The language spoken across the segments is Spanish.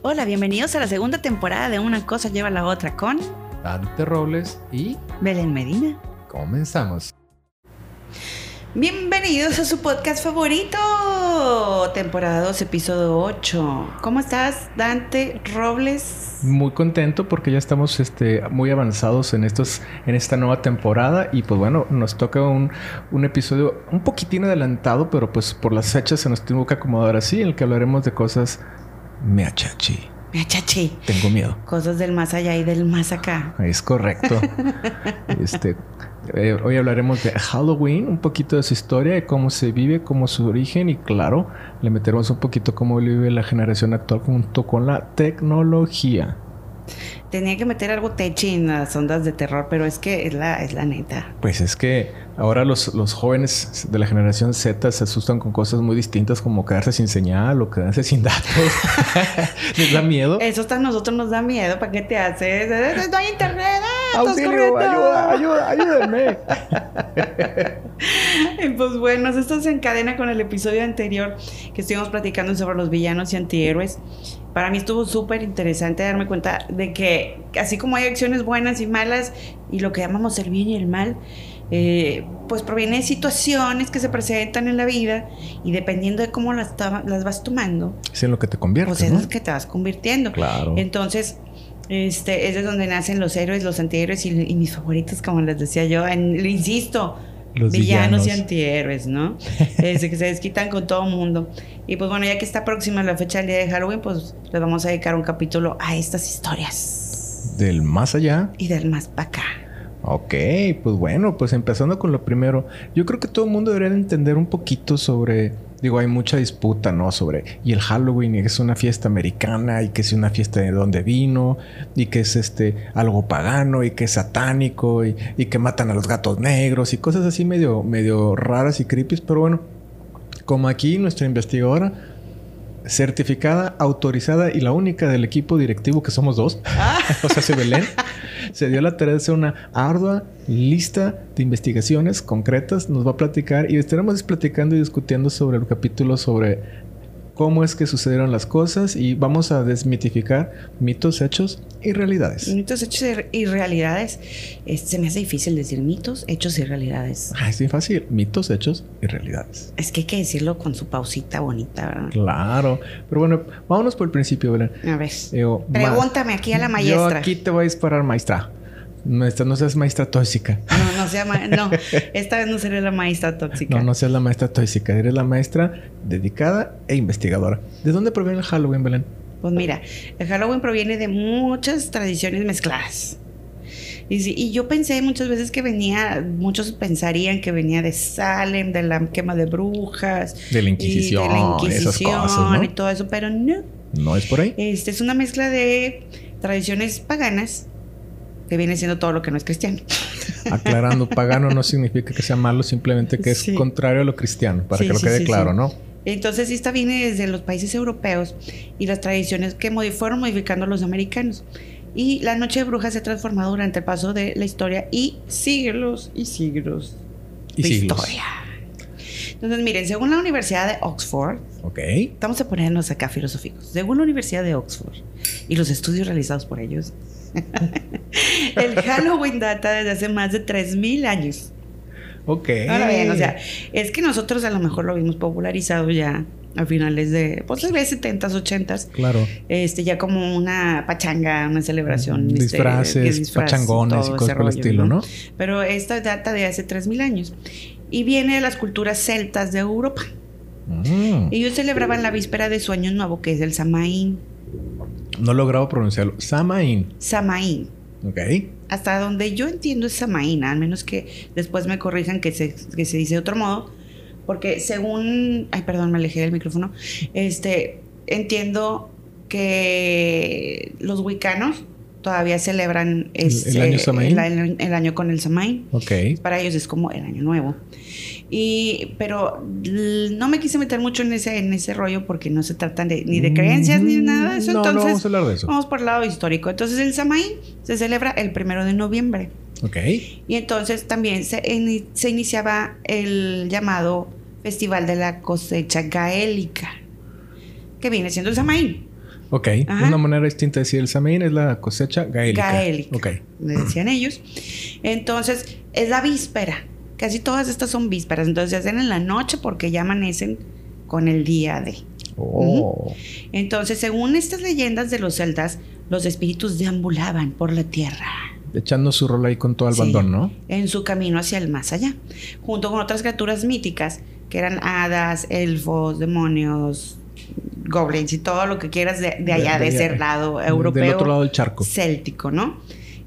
Hola, bienvenidos a la segunda temporada de Una cosa lleva a la otra con Dante Robles y Belén Medina. comenzamos. Bienvenidos a su podcast favorito, temporada 2, episodio 8. ¿Cómo estás, Dante Robles? Muy contento porque ya estamos este, muy avanzados en, estos, en esta nueva temporada y pues bueno, nos toca un, un episodio un poquitín adelantado, pero pues por las fechas se nos tuvo que acomodar así, en el que hablaremos de cosas meachachi. Me achaché. Tengo miedo. Cosas del más allá y del más acá. Es correcto. este, eh, hoy hablaremos de Halloween, un poquito de su historia, de cómo se vive, cómo su origen y claro, le meteremos un poquito cómo vive la generación actual junto con la tecnología. Tenía que meter algo techi en las ondas de terror, pero es que es la, es la neta. Pues es que ahora los, los jóvenes de la generación Z se asustan con cosas muy distintas como quedarse sin señal o quedarse sin datos. ¿Les da miedo? Eso hasta a nosotros nos da miedo. ¿Para qué te haces? No hay internet. ¡Ah, ¡Auxilio! ¡Ayuda! ¡Ayuda! ¡Ayúdenme! Pues bueno, esto se encadena con el episodio anterior que estuvimos platicando sobre los villanos y antihéroes. Para mí estuvo súper interesante darme cuenta de que así como hay acciones buenas y malas y lo que llamamos el bien y el mal, eh, pues proviene de situaciones que se presentan en la vida y dependiendo de cómo las, las vas tomando, Es en lo que te conviertes, pues es ¿no? lo que te vas convirtiendo. Claro. Entonces, este, es de donde nacen los héroes, los antihéroes y, y mis favoritos, como les decía yo. En- lo insisto, Los villanos, y antihéroes, ¿no? Este, que se desquitan con todo mundo. Y pues bueno, ya que está próxima la fecha del día de Halloween, pues les vamos a dedicar un capítulo a estas historias. Del más allá. Y del más para acá. Ok, pues bueno, pues empezando con lo primero. Yo creo que todo el mundo debería de entender un poquito sobre... Digo, hay mucha disputa, ¿no? Sobre... Y el Halloween y que es una fiesta americana y que es una fiesta de dónde vino y que es este algo pagano y que es satánico y, y que matan a los gatos negros y cosas así medio, medio raras y creepy. Pero bueno, como aquí nuestra investigadora certificada, autorizada y la única del equipo directivo que somos dos, o sea, se Belén, se dio la tarea de hacer una ardua lista de investigaciones concretas, nos va a platicar y estaremos platicando y discutiendo sobre el capítulo sobre cómo es que sucedieron las cosas y vamos a desmitificar mitos, hechos y realidades. Mitos, hechos y realidades. Se me hace difícil decir mitos, hechos y realidades. Ah, es bien fácil, mitos, hechos y realidades. Es que hay que decirlo con su pausita bonita, ¿verdad? Claro, pero bueno, vámonos por el principio, Belén. A ver. Pregúntame aquí a la Yo maestra. aquí te voy a disparar, maestra. Maestra, no seas maestra tóxica. No, no sea no, esta vez no seré la maestra tóxica. No, no seas la maestra tóxica. Eres la maestra dedicada e investigadora. ¿De dónde proviene el Halloween, Belén? Pues mira, el Halloween proviene de muchas tradiciones mezcladas. Y, sí, y yo pensé muchas veces que venía, muchos pensarían que venía de Salem, de la quema de brujas. De la y Inquisición, de la esas Inquisición cosas, ¿no? y todo eso, pero no. ¿No es por ahí? Este es una mezcla de tradiciones paganas que viene siendo todo lo que no es cristiano. Aclarando, pagano no significa que sea malo, simplemente que es Sí. contrario a lo cristiano, para Sí, que lo quede claro. ¿no? Entonces, esta viene desde los países europeos y las tradiciones que fueron modificando los americanos. Y la Noche de Brujas se ha transformado durante el paso de la historia y siglos y siglos Y de siglos. historia. Entonces, miren, según la Universidad de Oxford, Ok. vamos a ponernos acá filosóficos. Según la Universidad de Oxford y los estudios realizados por ellos, el Halloween data desde hace más de 3.000 años. Ok. Ahora bien, o sea, es que nosotros a lo mejor lo vimos popularizado ya a finales de, pues vez 70s, 80s, Claro. este, ya como una pachanga, una celebración. este, Disfraces, que disfraz, pachangones y cosas por el estilo, ¿no? Pero esta data de hace 3.000 años y viene de las culturas celtas de Europa. Mm. Ellos celebraban la víspera de su año nuevo, que es el Samaín. No he logrado pronunciarlo. Samaín. Samaín. Ok. Hasta donde yo entiendo es Samaín, al menos que después me corrijan que se, que se dice de otro modo. Porque según. Ay, perdón, me alejé del micrófono. Este. Entiendo que los wicanos todavía celebran ¿El- el ese- año el año con el Samaín. Ok. Para ellos es como el año nuevo. Y, pero no me quise meter mucho en ese, en ese rollo porque no se trata de, ni de creencias ni nada de eso. No, no Entonces, vamos a hablar de eso. vamos por el lado histórico. Entonces, el Samaín se celebra el primero de noviembre. Ok. Y entonces también se, se iniciaba el llamado Festival de la Cosecha Gaélica, que viene siendo el Samaín. Ok, una manera distinta de decir el Samaín es la cosecha gaélica. Gaélica. Ok. Le decían ellos. Entonces, es la víspera. Casi todas estas son vísperas. Entonces se hacen en la noche porque ya amanecen con el día de. Oh. Entonces, según estas leyendas de los celtas, los espíritus deambulaban por la tierra. Echando su rol ahí con todo el bandón, ¿no? En su camino hacia el más allá. Junto con otras criaturas míticas, que eran hadas, elfos, demonios, goblins y todo lo que quieras de, allá, de, ese lado europeo. Del otro lado del charco. Céltico, ¿no?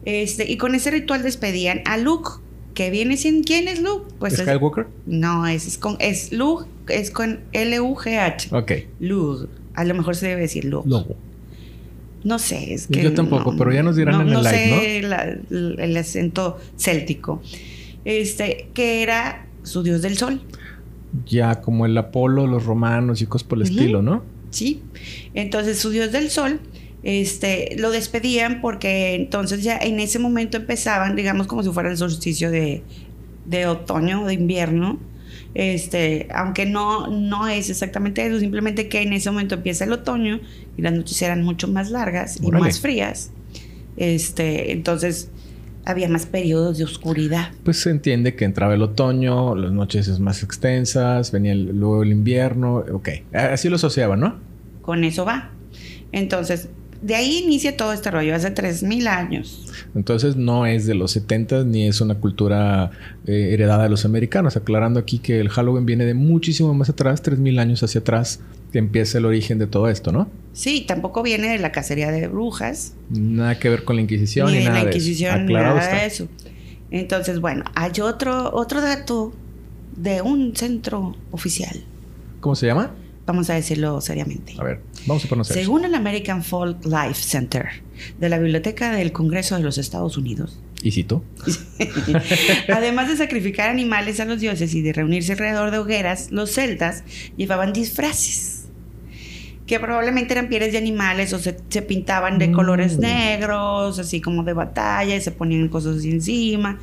Este, y con ese ritual despedían a Luke, que viene sin quién es Luke? Pues ¿Skywalker? no, es, con es Luke, es con L U G H. Ok. Luke. A lo mejor se debe decir Luke. No sé, es que yo tampoco, pero ya nos dirán en el live, ¿no? el acento céltico. Este, que era su dios del sol. Ya como el Apolo, los romanos y cosas por el estilo, ¿no? Sí. Entonces su dios del sol este, lo despedían porque entonces ya en ese momento empezaban, digamos, como si fuera el solsticio de, de otoño o de invierno. Este, aunque no, no es exactamente eso, simplemente que en ese momento empieza el otoño y las noches eran mucho más largas y más frías. Este, entonces había más periodos de oscuridad. Pues se entiende que entraba el otoño, las noches es más extensas, venía luego el invierno, ok, así lo asociaban, ¿no? Con eso va. Entonces, de ahí inicia todo este rollo, hace 3.000 años. Entonces no es de los 70 ni es una cultura eh, heredada de los americanos, aclarando aquí que el Halloween viene de muchísimo más atrás, 3.000 años hacia atrás, que empieza el origen de todo esto, ¿no? Sí, tampoco viene de la cacería de brujas. Nada que ver con la Inquisición ni, ni nada la Inquisición, de nada de eso. Entonces, bueno, hay otro, otro dato de un centro oficial. ¿Cómo se llama? Vamos a decirlo seriamente. A ver, vamos a conocer. Según el American Folk Life Center de la Biblioteca del Congreso de los Estados Unidos. ¿Y cito? Además de sacrificar animales a los dioses y de reunirse alrededor de hogueras, los celtas llevaban disfraces que probablemente eran pieles de animales o se, pintaban de colores mm. negros, así como de batalla, y se ponían cosas encima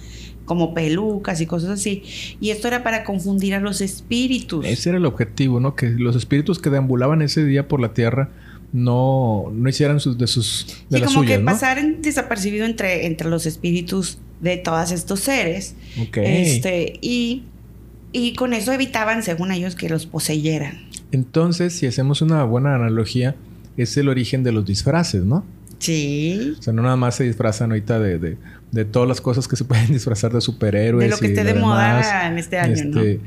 como pelucas y cosas así. Y esto era para confundir a los espíritus. Ese era el objetivo, ¿no? Que los espíritus que deambulaban ese día por la tierra no, no hicieran sus, de sus de sí, como que pasaran desapercibido entre, entre los espíritus de todos estos seres. Este, y, y con eso evitaban, según ellos, que los poseyeran. Entonces, si hacemos una buena analogía, es el origen de los disfraces, ¿no? Sí. O sea, no nada más se disfrazan ahorita de, de, todas las cosas que se pueden disfrazar de superhéroes. De lo que esté de moda en este año, ¿no? Este,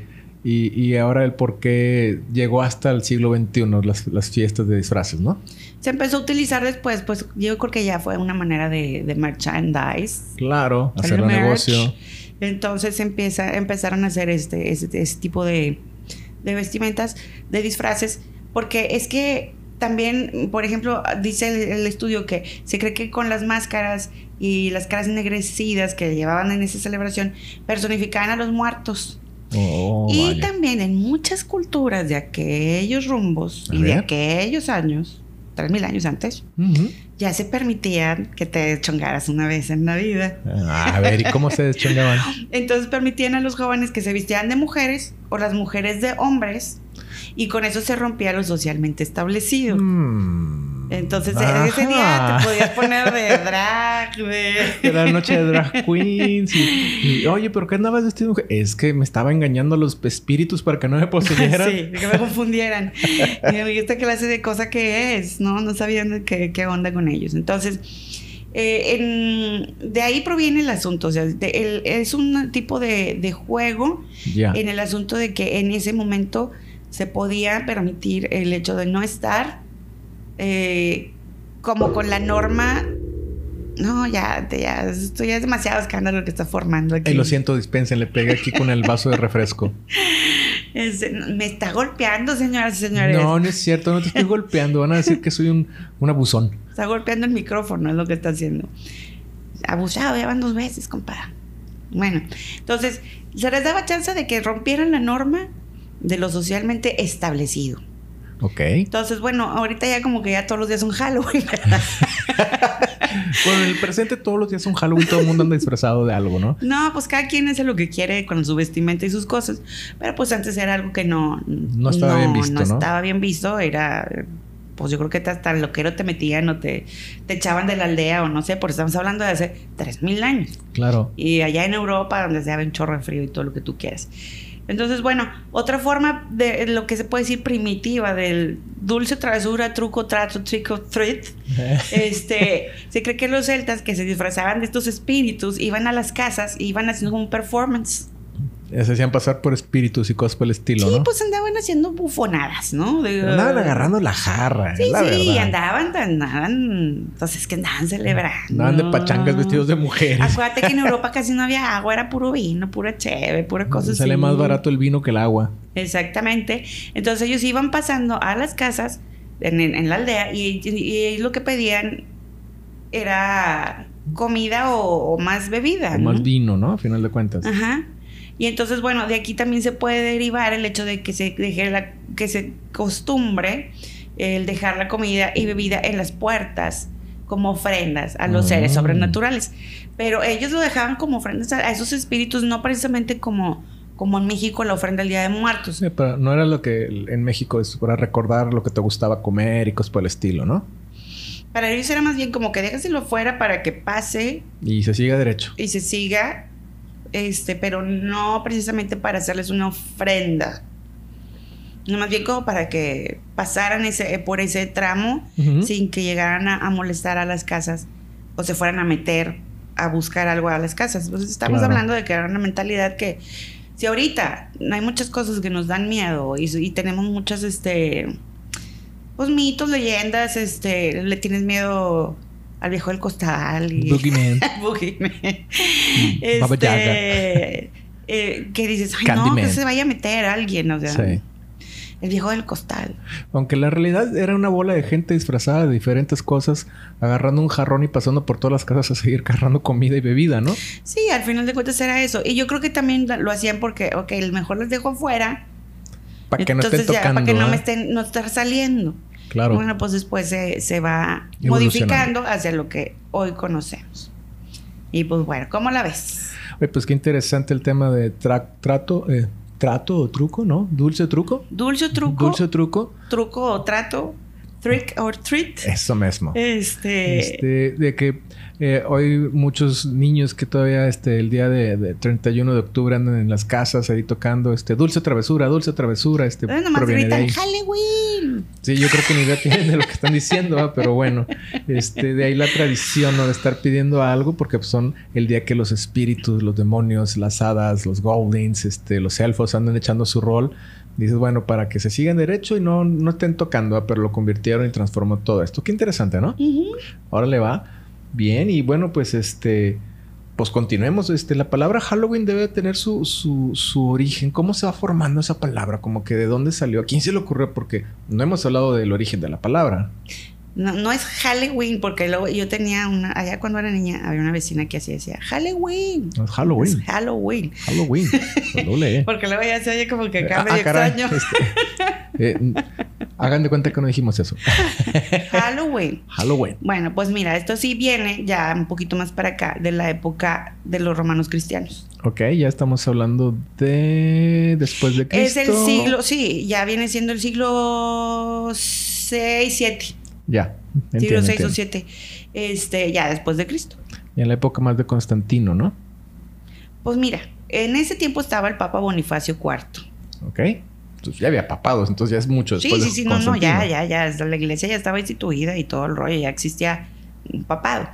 y, y, ahora el por qué llegó hasta el siglo XXI las, las, fiestas de disfraces, ¿no? Se empezó a utilizar después, pues yo creo que ya fue una manera de, de merchandise. Claro, hacer un negocio. Entonces empieza, empezaron a hacer este, este, este tipo de, de vestimentas, de disfraces, porque es que también, por ejemplo, dice el, estudio que se cree que con las máscaras y las caras ennegrecidas que llevaban en esa celebración personificaban a los muertos. Oh, y también en muchas culturas de aquellos rumbos y de aquellos años, tres mil años antes, ya se permitían que te deschongaras una vez en la vida. Ah, a ver, ¿y cómo se deschongaban? Entonces permitían a los jóvenes que se vistieran de mujeres o las mujeres de hombres y con eso se rompía lo socialmente establecido. Mm. Entonces ese día te podías poner de drag, de... Era noche de drag queens. Y, oye, ¿pero qué andabas vestido? Es que me estaba engañando a los espíritus para que no me poseyeran. sí, que me confundieran. y esta clase de cosa que es, ¿no? No sabían qué, qué onda con ellos. Entonces... Eh, de ahí proviene el asunto, o sea, es un tipo de, de juego en el asunto de que en ese momento se podía permitir el hecho de no estar eh, como con la norma. No, ya, ya, esto ya es demasiado escándalo lo que está formando aquí. lo siento, dispensen, le pegué aquí con el vaso de refresco. me está golpeando, señoras y señores. No, no es cierto, no te estoy golpeando. Van a decir que soy un, un abusón. Está golpeando el micrófono, es lo que está haciendo. Abusado, ya van dos veces, compadre. Bueno, entonces, se les daba chance de que rompieran la norma de lo socialmente establecido. Ok. Entonces, bueno, ahorita ya como que ya todos los días son Halloween, bueno, en el presente todos los días son Halloween, todo el mundo anda disfrazado de algo, ¿no? No, pues cada quien hace lo que quiere con su vestimenta y sus cosas. Pero pues antes era algo que no... No estaba bien visto, ¿no? No estaba bien visto, era pues yo creo que hasta el loquero te metían o te, te echaban de la aldea o no sé, porque estamos hablando de hace 3.000 años. Claro. Y allá en Europa, donde se un chorro de frío y todo lo que tú quieras. Entonces, bueno, otra forma de lo que se puede decir primitiva del dulce, travesura, truco, trato, trick or treat, este, se cree que los celtas que se disfrazaban de estos espíritus iban a las casas y iban haciendo un performance. Se hacían pasar por espíritus y cosas por el estilo, Sí, ¿no? pues andaban haciendo bufonadas, ¿no? De- Andaban agarrando la jarra, Sí, es la sí, verdad. andaban, andaban, entonces que andaban celebrando. Andaban de pachangas vestidos de mujeres. Acuérdate que en Europa casi no había agua, era puro vino, pura cheve, pura cosa Sale así. más barato el vino que el agua. Exactamente. Entonces ellos iban pasando a las casas en, en- en la aldea y, y- y lo que pedían era comida o, o más bebida. O ¿no? más vino, ¿no? A final de cuentas. Ajá. Y entonces, bueno, de aquí también se puede derivar el hecho de que se deje la, que se costumbre el dejar la comida y bebida en las puertas como ofrendas a los seres Ah. sobrenaturales. Pero ellos lo dejaban como ofrendas a, esos espíritus, no precisamente como, como en México la ofrenda del Día de Muertos. Sí, pero no era lo que en México es para recordar lo que te gustaba comer y cosas por el estilo, ¿no? Para ellos era más bien como que déjaselo fuera para que pase Y se sigue derecho. y se siga, este, pero no precisamente para hacerles una ofrenda. No, más bien como para que pasaran ese, por ese tramo sin que llegaran a, a molestar a las casas o se fueran a meter a buscar algo a las casas. Entonces estamos Claro. hablando de que era una mentalidad que si ahorita hay muchas cosas que nos dan miedo y, y tenemos muchas, este, pues mitos, leyendas, este, le tienes miedo al viejo del costal y Boogeyman. Boogeyman. Baba Yaga. este, eh, que dices, ay no, que se vaya a meter alguien, o sea, Sí. el viejo del costal. Aunque la realidad era una bola de gente disfrazada de diferentes cosas, agarrando un jarrón y pasando por todas las casas a seguir agarrando comida y bebida, ¿no? Sí, al final de cuentas era eso. Y yo creo que también lo hacían porque, ok, mejor les dejo afuera. Para que no estén entonces ya, tocando. para que no me ¿ah? estén, no estar saliendo. Claro. Bueno, pues después se, se va modificando hacia lo que hoy conocemos. Y pues bueno, ¿cómo la ves? Oye, pues qué interesante el tema de tra- trato, eh, trato o truco, ¿no? Dulce truco. Dulce truco, Dulce truco. truco o trato, trick or treat. Eso mismo. Este, Este, de que eh, hoy muchos niños que todavía este, el día de, de 31 de octubre andan en las casas ahí tocando este dulce travesura, dulce travesura, este eh, nomás proviene de gritan ahí. Halloween. Sí, yo creo que ni idea tienen de lo que están diciendo, pero bueno, este, de ahí la tradición ¿no? de estar pidiendo algo porque pues, son el día que los espíritus, los demonios, las hadas, los goblins, este, los elfos andan echando su rol. Dices, bueno, para que se sigan derecho y no, no estén tocando, ¿va? pero lo convirtieron y transformó todo esto. Qué interesante, ¿no? Ahora le va bien y bueno, pues este, pues continuemos. Este, la palabra Halloween debe tener su, su, su origen. ¿Cómo se va formando esa palabra? Como que de dónde salió. ¿A quién se le ocurrió? Porque no hemos hablado del origen de la palabra. No, no es Halloween, porque luego yo tenía una, allá cuando era niña, había una vecina que así decía, Halloween. No, es Halloween. Es Halloween. Halloween. Doble E. Porque luego ya se oye como que Ah, medio caray, extraño. este, eh, hagan de cuenta que no dijimos eso. Halloween. Halloween. Bueno, pues mira, esto sí viene ya un poquito más para acá, de la época de los romanos cristianos. Ok, ya estamos hablando de después de Cristo. Es el siglo, sí, ya viene siendo el siglo 6, 7. Ya. Siglo entiendo, 6 o entiendo. 7. Este, ya después de Cristo. Y en la época más de Constantino, ¿no? Pues mira, en ese tiempo estaba el Papa Bonifacio IV. Ok. Entonces ya había papados, entonces ya es mucho Sí, después sí, de sí, no, no, ya, ya, ya, la iglesia ya estaba instituida y todo el rollo, ya existía un papado.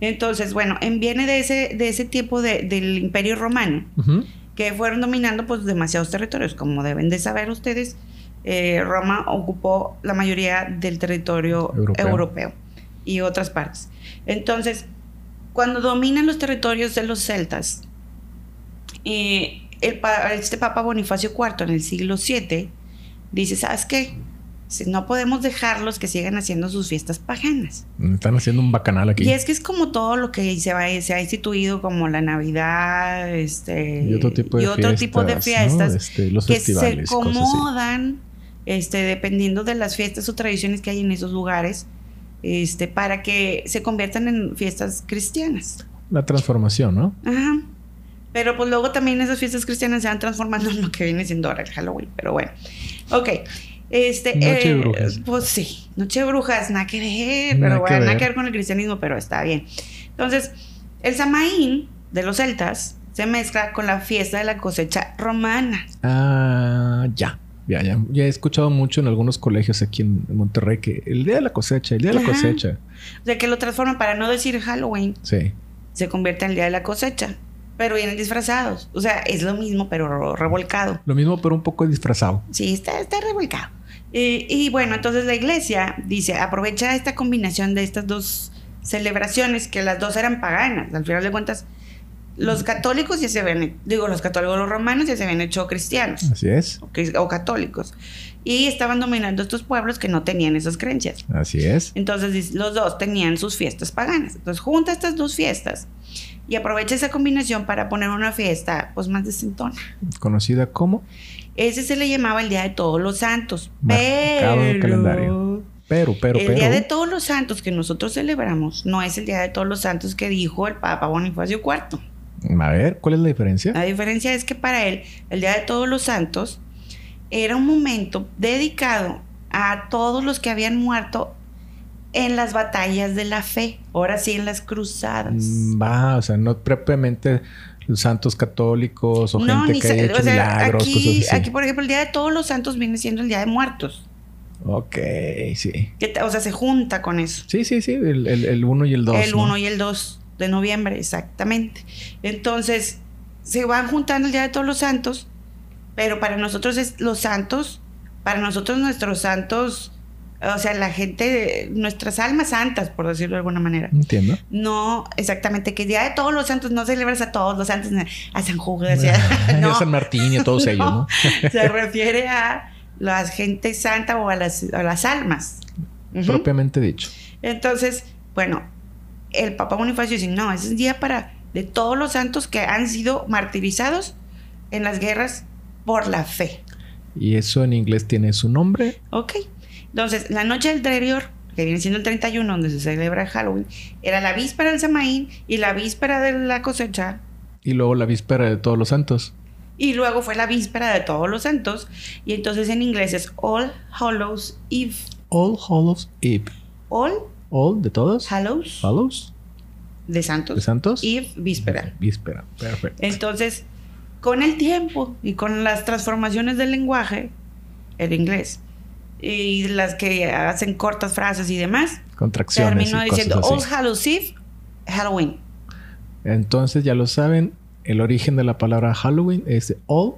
Entonces, bueno, en- viene de ese, de ese tiempo de- del Imperio Romano, que fueron dominando pues demasiados territorios, como deben de saber ustedes, eh, Roma ocupó la mayoría del territorio Europeo. europeo. y otras partes. Entonces, cuando dominan los territorios de los celtas, eh, el este Papa Bonifacio IV en el siglo VII dice, ¿sabes qué? No podemos dejarlos que sigan haciendo sus fiestas paganas. Están haciendo un bacanal aquí. Y es que es como todo lo que se, va, se ha instituido, como la Navidad, este, Y otro tipo de y otro tipo de ¿no? fiestas Este, los que se acomodan, este, dependiendo de las fiestas o tradiciones que hay en esos lugares, este, para que se conviertan en fiestas cristianas. La transformación, ¿no? Ajá. Pero pues luego también esas fiestas cristianas se van transformando en lo que viene siendo ahora el Halloween. Pero bueno. Ok. Este, Noche de eh, brujas. Pues sí, Noche de Brujas, nada que ver, Nada pero que bueno, nada ver. que ver con el cristianismo, pero está bien. Entonces, el Samaín de los celtas se mezcla con la fiesta de la cosecha romana. Ah, ya. Ya, ya. Ya he escuchado mucho en algunos colegios aquí en Monterrey que el día de la cosecha, el día de la cosecha. O sea, que lo transforman para no decir Halloween, Sí. se convierte en el día de la cosecha. Pero vienen disfrazados. O sea, es lo mismo, pero revolcado. Lo mismo, pero un poco disfrazado. Sí, está, está revolcado. Y, y bueno, entonces la iglesia dice, aprovecha esta combinación de estas dos celebraciones, que las dos eran paganas. Al final de cuentas, los católicos ya se habían, digo, los católicos, los romanos ya se habían hecho cristianos Así es. o, o católicos. Y estaban dominando estos pueblos que no tenían esas creencias. Así es. Entonces los dos tenían sus fiestas paganas. Entonces junta estas dos fiestas y aprovecha esa combinación para poner una fiesta pues más decentona. Conocida como Ese se le llamaba el Día de Todos los Santos. Marcado en el Pero calendario. Pero, pero, el pero. Día de Todos los Santos que nosotros celebramos no es el Día de Todos los Santos que dijo el Papa Bonifacio IV. A ver, ¿cuál es la diferencia? La diferencia es que para él el Día de Todos los Santos era un momento dedicado a todos los que habían muerto en las batallas de la fe, ahora sí en las cruzadas. Mm, Va, o sea, no propiamente los santos católicos o no, gente ni que haya hecho o sea, milagros, aquí, cosas así. aquí, por ejemplo, el Día de Todos los Santos viene siendo el Día de Muertos. Ok, sí. Que, o sea, se junta con eso. Sí, sí, sí, el, el, el uno y el dos. el ¿no? 1 y el 2 de noviembre, exactamente. Entonces, se van juntando el Día de Todos los Santos, pero para nosotros es los santos, para nosotros nuestros santos, o sea, la gente, nuestras almas santas, por decirlo de alguna manera. Entiendo. No, exactamente, que el Día de Todos los Santos no celebras a todos los santos, a San Judas, ya, A no, San Martín y a todos ellos, ¿no? se refiere a la gente santa o a las, a las almas. Propiamente dicho. Entonces, bueno, el Papa Bonifacio dice, no, ese es día para de todos los santos que han sido martirizados en las guerras por la fe. Y eso en inglés tiene su nombre. ¿Ok? Entonces, la noche anterior, que viene siendo el 31, donde se celebra Halloween, era la víspera del Samaín y la víspera de la cosecha. Y luego la víspera de todos los santos. Y luego fue la víspera de todos los santos. Y entonces en inglés es All Hallows Eve. All Hallows Eve. All All de todos. Hallows Hallows de santos. de santos. Eve, víspera. Víspera. Perfecto. Entonces, con el tiempo y con las transformaciones del lenguaje, el inglés, y las que hacen cortas frases y demás, Contracciones terminó y diciendo All. Hallows Eve, Halloween. Entonces ya lo saben. El origen de la palabra Halloween es All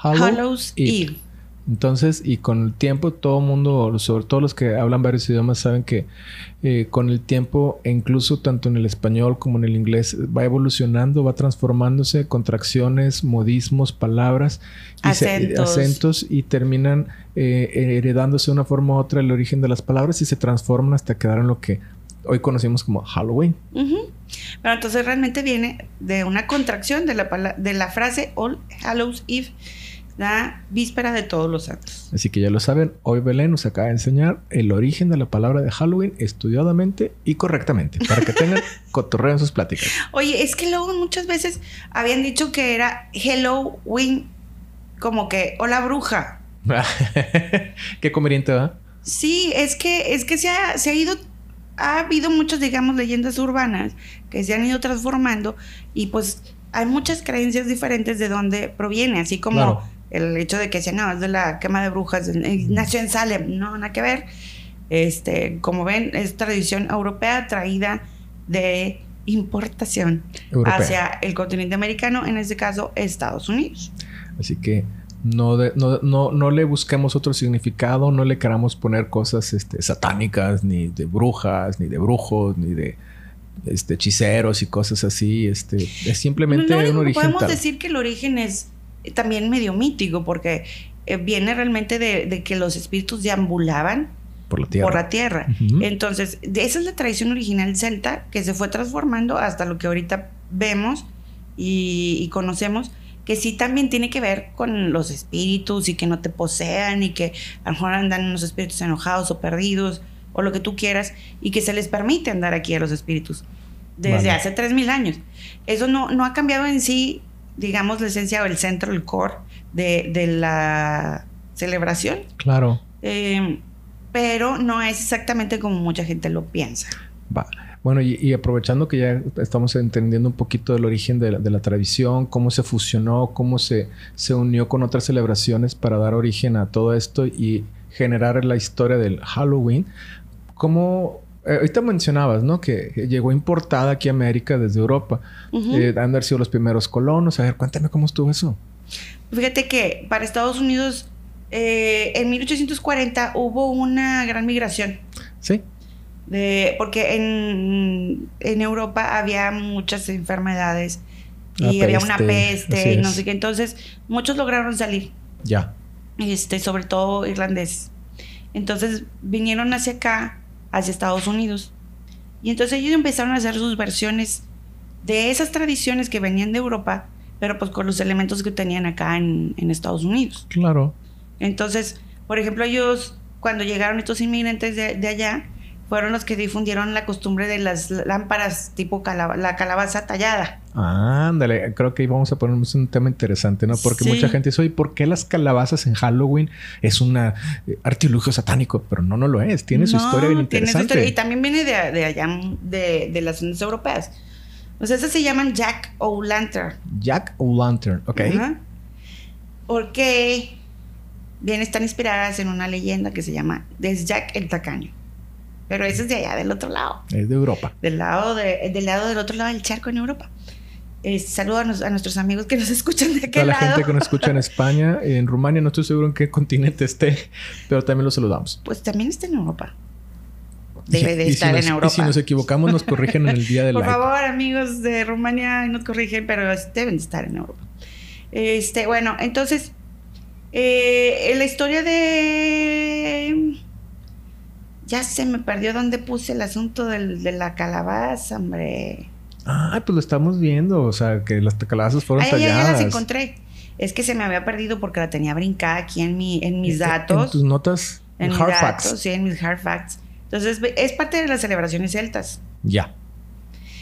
Hallows, Hallows Eve. Eve. Entonces, y con el tiempo, todo el mundo, sobre todo los que hablan varios idiomas, saben que eh, con el tiempo, e incluso tanto en el español como en el inglés, va evolucionando, va transformándose, contracciones, modismos, palabras, y se- Acentos. acentos, y terminan eh, heredándose de una forma u otra el origen de las palabras y se transforman hasta quedar en lo que hoy conocemos como Halloween. Pero entonces realmente viene de una contracción de la, de la frase All Hallows Eve, la víspera de todos los santos. Así que ya lo saben, hoy Belén nos acaba de enseñar el origen de la palabra de Halloween estudiadamente y correctamente, para que tengan cotorreo en sus pláticas. Oye, es que luego muchas veces habían dicho que era Halloween, como que, hola bruja. Qué conveniente, ¿verdad? Sí, es que, es que se ha, se ha ido, ha habido muchas, digamos, leyendas urbanas que se han ido transformando y pues hay muchas creencias diferentes de dónde proviene, así como Claro. El hecho de que sea, no, es de la quema de brujas, eh, nació en Salem, no, nada que ver. Este, como ven, es tradición europea traída de importación Europea. hacia el continente americano, en este caso Estados Unidos. Así que no, de- no, no, no le busquemos otro significado, no le queramos poner cosas este, satánicas, ni de brujas, ni de brujos, ni de este, hechiceros y cosas así. Este, es simplemente No, un origen podemos tal. decir que el origen es también medio mítico, porque eh, viene realmente de, de que los espíritus deambulaban por la tierra. por la tierra. Entonces, esa es la tradición original celta que se fue transformando hasta lo que ahorita vemos y, y conocemos, que sí también tiene que ver con los espíritus y que no te posean y que a lo mejor andan unos espíritus enojados o perdidos o lo que tú quieras y que se les permite andar aquí a los espíritus desde Vale. hace 3.000 años. Eso no, no ha cambiado en sí, digamos, la esencia o el centro, el core de, de la celebración. Claro. Eh, pero no es exactamente como mucha gente lo piensa. Va. Bueno, y, aprovechando que ya estamos entendiendo un poquito del origen de la, tradición, cómo se fusionó, cómo se, se unió con otras celebraciones para dar origen a todo esto y generar la historia del Halloween, ¿cómo eh, ahorita mencionabas, ¿no? Que llegó importada aquí a América desde Europa. Eh, han de sido los primeros colonos. A ver, cuéntame cómo estuvo eso. Fíjate que para Estados Unidos, eh, en 1840 hubo una gran migración. Sí. De, porque en, en Europa había muchas enfermedades y había una peste y no sé qué. Entonces, muchos lograron salir. Ya. Este, sobre todo irlandeses. Entonces, vinieron hacia acá hacia Estados Unidos. Y entonces ellos empezaron a hacer sus versiones de esas tradiciones que venían de Europa, pero pues con los elementos que tenían acá en, Estados Unidos. Claro. Entonces, por ejemplo, ellos, cuando llegaron estos inmigrantes de allá, fueron los que difundieron la costumbre de las lámparas tipo la calabaza tallada. ándale, creo que vamos a poner un tema interesante, ¿no? Porque mucha gente dice, oye, ¿por qué las calabazas en Halloween es un eh, artilugio satánico? Pero no, no lo es. Tiene su historia bien interesante. Y también viene de, allá, de, de las zonas europeas. O sea, esas se llaman Jack O'Lantern. Jack O'Lantern, ok. Porque bien están inspiradas en una leyenda que se llama Des Jack el Tacaño. Pero ese es de allá, del otro lado. Es de Europa. Del lado, de, del lado del otro lado del charco en Europa. Eh, saludos a, nuestros amigos que nos escuchan de aquel lado. la gente que nos escucha en España, en Rumania, no estoy seguro en qué continente esté, pero también los saludamos. Pues también está en Europa. Debe de estar en Europa. Y si nos equivocamos, nos corrigen en el día del Por favor, amigos de Rumania, nos corrigen, pero deben de estar en Europa. Este, bueno, entonces, eh, la historia de ya se me perdió dónde puse el asunto del, de la calabaza, hombre. Ah, pues lo estamos viendo. O sea, que las calabazas fueron Ahí talladas. Ya, las encontré. Es que se me había perdido porque la tenía brincada aquí en, mi, en mis datos. En tus notas. En mis hard facts. Sí, en mis hard facts. Entonces, es parte de las celebraciones celtas. Ya.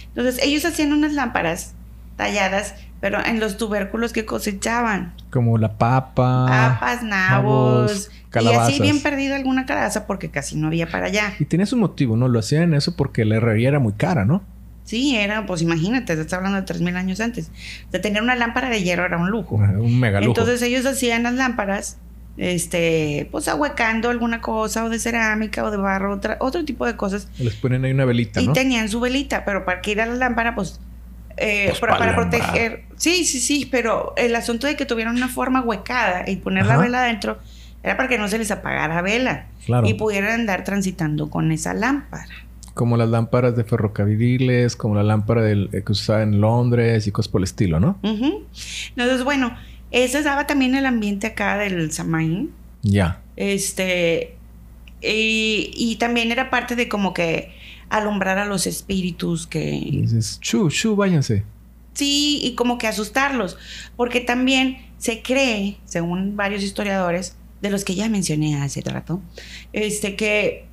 Entonces, ellos hacían unas lámparas talladas pero en los tubérculos que cosechaban. Como la papa. Papas, nabos. calabazas. Y así bien perdido alguna calabaza porque casi no había para allá. Y tenía su motivo, ¿no? Lo hacían eso porque la herrería era muy cara, ¿no? Sí, era, pues imagínate, te estás hablando de 3.000 años antes. De tener una lámpara de hierro era un lujo. Un mega lujo. Entonces ellos hacían las lámparas, este, pues ahuecando alguna cosa, o de cerámica, o de barro, otra, otro tipo de cosas. Les ponen ahí una velita, ¿no? Y tenían su velita, pero para que ir a la lámpara, pues eh, pues para, proteger. Sí, sí, sí, pero el asunto de que tuvieran una forma huecada y poner la vela adentro era para que no se les apagara vela y pudieran andar transitando con esa lámpara. Como las lámparas de ferrocarriles, como la lámpara del, eh, que usaba en Londres y cosas por el estilo, ¿no? Entonces, bueno, eso daba también el ambiente acá del Samaín. Ya. Este. Y, y también era parte de como que alumbrar a los espíritus que... dices, chu, chu, váyanse. Sí, y como que asustarlos, porque también se cree, según varios historiadores, de los que ya mencioné hace rato, este, que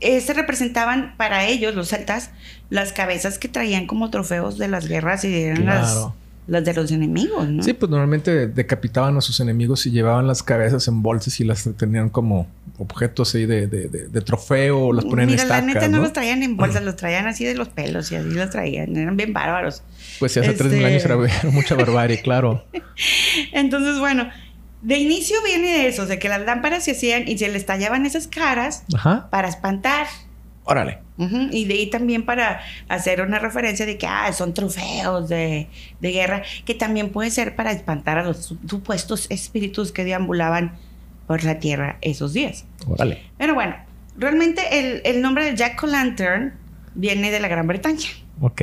eh, se representaban para ellos, los celtas, las cabezas que traían como trofeos de las guerras y eran las las de los enemigos, ¿no? Sí, pues normalmente decapitaban a sus enemigos y llevaban las cabezas en bolsas y las tenían como objetos ahí de, de, de, trofeo, las ponían en estacas, la neta no, los traían en bolsas, los traían así de los pelos y así los traían, eran bien bárbaros. Pues sí, hace tres mil años era este mucha barbarie, claro. Entonces, bueno, de inicio viene eso, de que las lámparas se hacían y se les tallaban esas caras para espantar. Órale. Y de ahí también para hacer una referencia de que ah, son trofeos de, guerra, que también puede ser para espantar a los supuestos espíritus que deambulaban por la tierra esos días. Órale. Pero bueno, realmente el, nombre de Jack O'Lantern viene de la Gran Bretaña. Ok.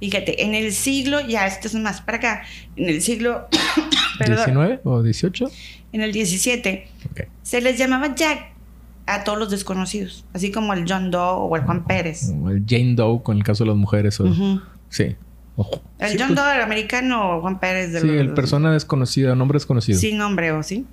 Fíjate, en el siglo, ya esto es más para acá, en el siglo... ¿19 o 18? En el 17. Se les llamaba Jack a todos los desconocidos, así como el John Doe o el Juan Pérez. O el Jane Doe con el caso de las mujeres. Sí. El John pues Doe, el americano, o Juan Pérez. sí, el persona desconocida, nombre desconocido. Sin nombre o sí.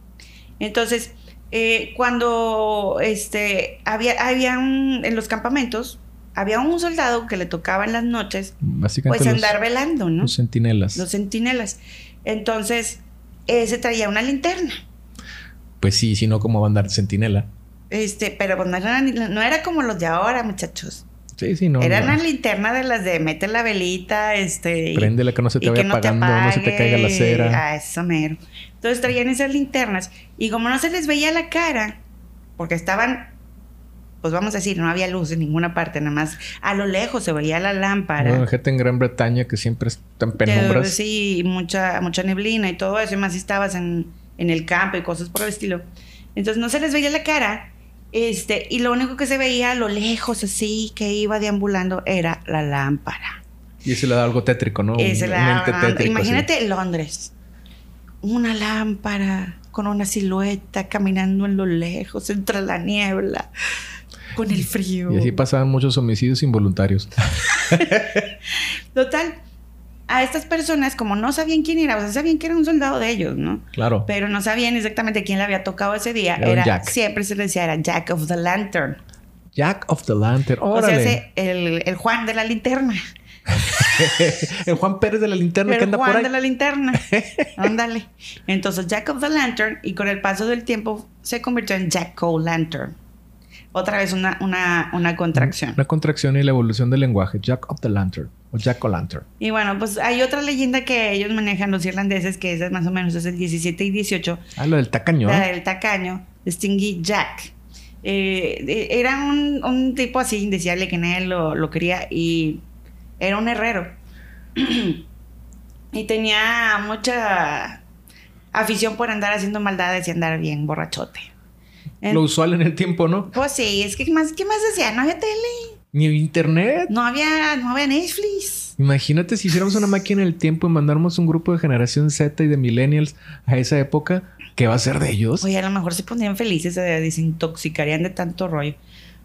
Entonces, eh, cuando este, había, había en los campamentos, había un soldado que le tocaba en las noches, pues andar velando, ¿no? Los centinelas. Los centinelas. Entonces, ese traía una linterna. Pues sí, si no, ¿cómo va a andar centinela? Este, pero pues no era, no era como los de ahora, muchachos. Sí, sí, no. Era no. una linterna de las de mete la velita, este. Préndela que no se te vaya que no apagando, no se te caiga la cera. Ah, eso mero. Entonces traían esas linternas y como no se les veía la cara, porque estaban, pues vamos a decir, no había luz en ninguna parte, nada más a lo lejos se veía la lámpara. Bueno, gente en Gran Bretaña que siempre está en penumbras. Te- Sí, mucha, mucha neblina y todo eso, y más si estabas en, en el campo y cosas por el estilo. Entonces no se les veía la cara, este, y lo único que se veía a lo lejos así que iba deambulando era la lámpara. Y eso le da algo tétrico, ¿no? Esa Un la- ente tétrico, imagínate Londres, una lámpara con una silueta caminando en lo lejos entre la niebla, con el frío. así. Y así pasaban muchos homicidios involuntarios. Total, a estas personas, como no sabían quién era, o sea, sabían que era un soldado de ellos, ¿no? Claro. Pero no sabían exactamente quién le había tocado ese día. Era un Era, Jack. siempre se le decía, era Jack of the Lantern. Jack of the Lantern. O sea, Órale. ese- el, el Juan de la linterna. el Juan Pérez de la linterna que anda Juan por ahí. de la linterna. Ándale. Entonces, Jack of the Lantern, y con el paso del tiempo se convirtió en Jack O' Lantern. Otra vez una, una, una contracción. Una contracción y la evolución del lenguaje. Jack of the Lantern. O Jack o Lantern. Y bueno, pues hay otra leyenda que ellos manejan los irlandeses, que es más o menos es el 17 y 18, Ah, lo del tacaño. la del tacaño, Stingy Jack. Eh, eh, era un, un tipo así indeseable que nadie lo, lo quería y era un herrero. y tenía mucha afición por andar haciendo maldades y andar bien borrachote. En- Lo usual en el tiempo, ¿no? pues sí, es que ¿qué más, ¿qué más hacía? No había tele, Ni internet. no había, no había Netflix. Imagínate si hiciéramos una máquina del tiempo y mandáramos un grupo de generación Z y de millennials a esa época. ¿Qué va a ser de ellos? Oye, a lo mejor se pondrían felices, se desintoxicarían de tanto rollo.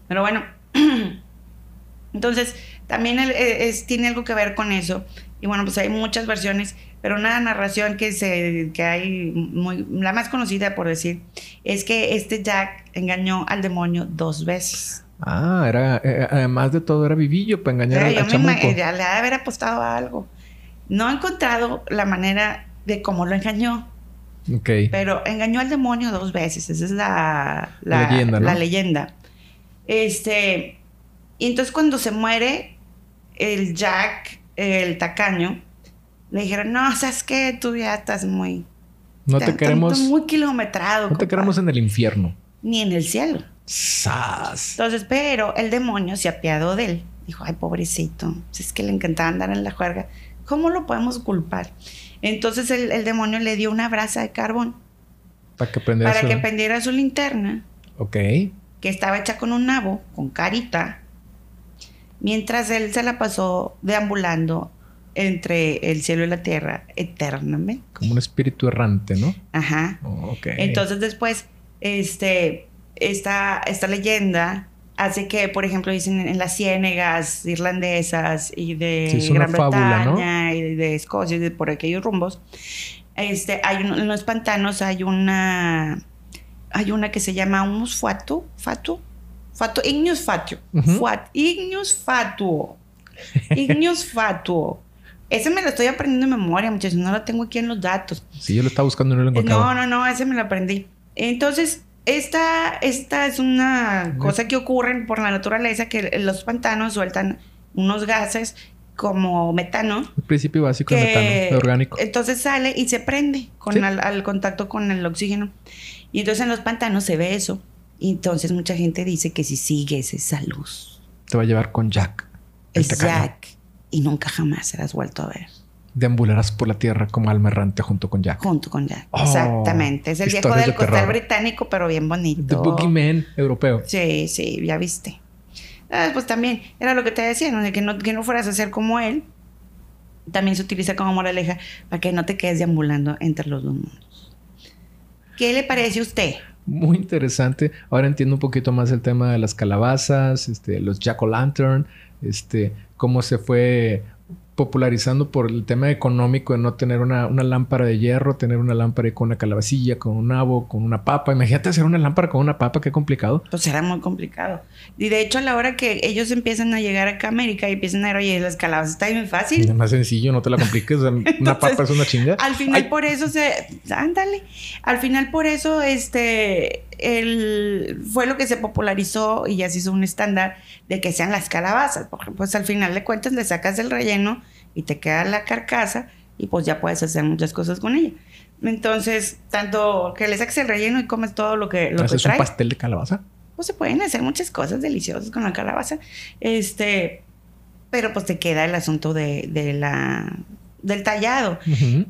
Pero bueno, entonces también es- tiene algo que ver con eso. Y bueno, pues hay muchas versiones, pero una narración que, se, que hay, muy, la más conocida por decir, es que este Jack engañó al demonio dos veces. Ah, era, eh, además de todo, era vivillo para engañar al, yo al me chamuco. ima- ya le ha de haber apostado a algo. No he encontrado la manera de cómo lo engañó. Ok. Pero engañó al demonio dos veces. Esa es la, La leyenda, ¿no? la leyenda. Este. Y entonces cuando se muere el Jack, el tacaño, le dijeron, no, sabes qué, tú ya estás muy. No te queremos, muy kilometrado. no te compa". queremos en el infierno. Ni en el cielo. ¡Sas! Entonces, pero el demonio se apiadó de él. Dijo, ay, pobrecito, si es que le encantaba andar en la juerga. ¿Cómo lo podemos culpar? Entonces el, el demonio le dio una brasa de carbón Para que prendiera para su- que prendiera su linterna. Ok. que estaba hecha con un nabo, con carita, mientras él se la pasó deambulando entre el cielo y la tierra eternamente. Como un espíritu errante, ¿no? Ajá. Oh, ok. Entonces después, este, esta, esta leyenda hace que, por ejemplo, dicen en las ciénegas irlandesas y de Sí, Gran fábula, ¿no? Bretaña y de Escocia y de por aquellos rumbos, este, hay un- en los pantanos hay una, hay una que se llama humus fatu, fatu, fatu, ignius fatuo, Ujú. Fuat- ignius fatuo, ignius fatuo. Ese me lo estoy aprendiendo de memoria, muchachos, no lo tengo aquí en los datos. Sí, yo lo estaba buscando y no lo Eh, encontraba. No, no, no, ese me lo aprendí. Entonces, esta, esta es una cosa que ocurre por la naturaleza, que los pantanos sueltan unos gases como metano. El principio básico de metano, orgánico. Entonces sale y se prende con Sí. al, al contacto con el oxígeno. Y entonces en los pantanos se ve eso. Y entonces mucha gente dice que si sigues esa luz, Te va a llevar con Jack. El. Jack. Y nunca jamás serás vuelto a ver. Deambularás por la tierra como alma errante junto con Jack. Junto con Jack. Oh, Exactamente. Es el viejo del de costal británico, pero bien bonito. The Boogeyman europeo. Sí, sí, ya viste. Ah, pues también era lo que te decía, ¿no? De que no, que no fueras a ser como él. También se utiliza como moraleja para que no te quedes deambulando entre los dos mundos. ¿Qué le parece a usted? Muy interesante. Ahora entiendo un poquito más el tema de las calabazas, este, los jack o lantern, este, cómo se fue popularizando por el tema económico de no tener una, una, lámpara de hierro, tener una lámpara con una calabacilla, con un nabo, con una papa. Imagínate hacer una lámpara con una papa, qué complicado. Pues era muy complicado. Y de hecho, a la hora que ellos empiezan a llegar acá a América y empiezan a ver, oye, las calabazas está bien fácil. Es más sencillo, no te la compliques. una papa es una chinga. Al final, por eso se. Ándale. Al final, por eso, este. El, fue lo que se popularizó y ya se hizo un estándar de que sean las calabazas. Porque, pues al final de cuentas, le sacas el relleno y te queda la carcasa y pues ya puedes hacer muchas cosas con ella. Entonces, tanto que le saques el relleno y comes todo lo que, lo ¿Haces un pastel de calabaza? Pues se pueden hacer muchas cosas deliciosas con la calabaza. Este, pero pues te queda el asunto de, de la del tallado.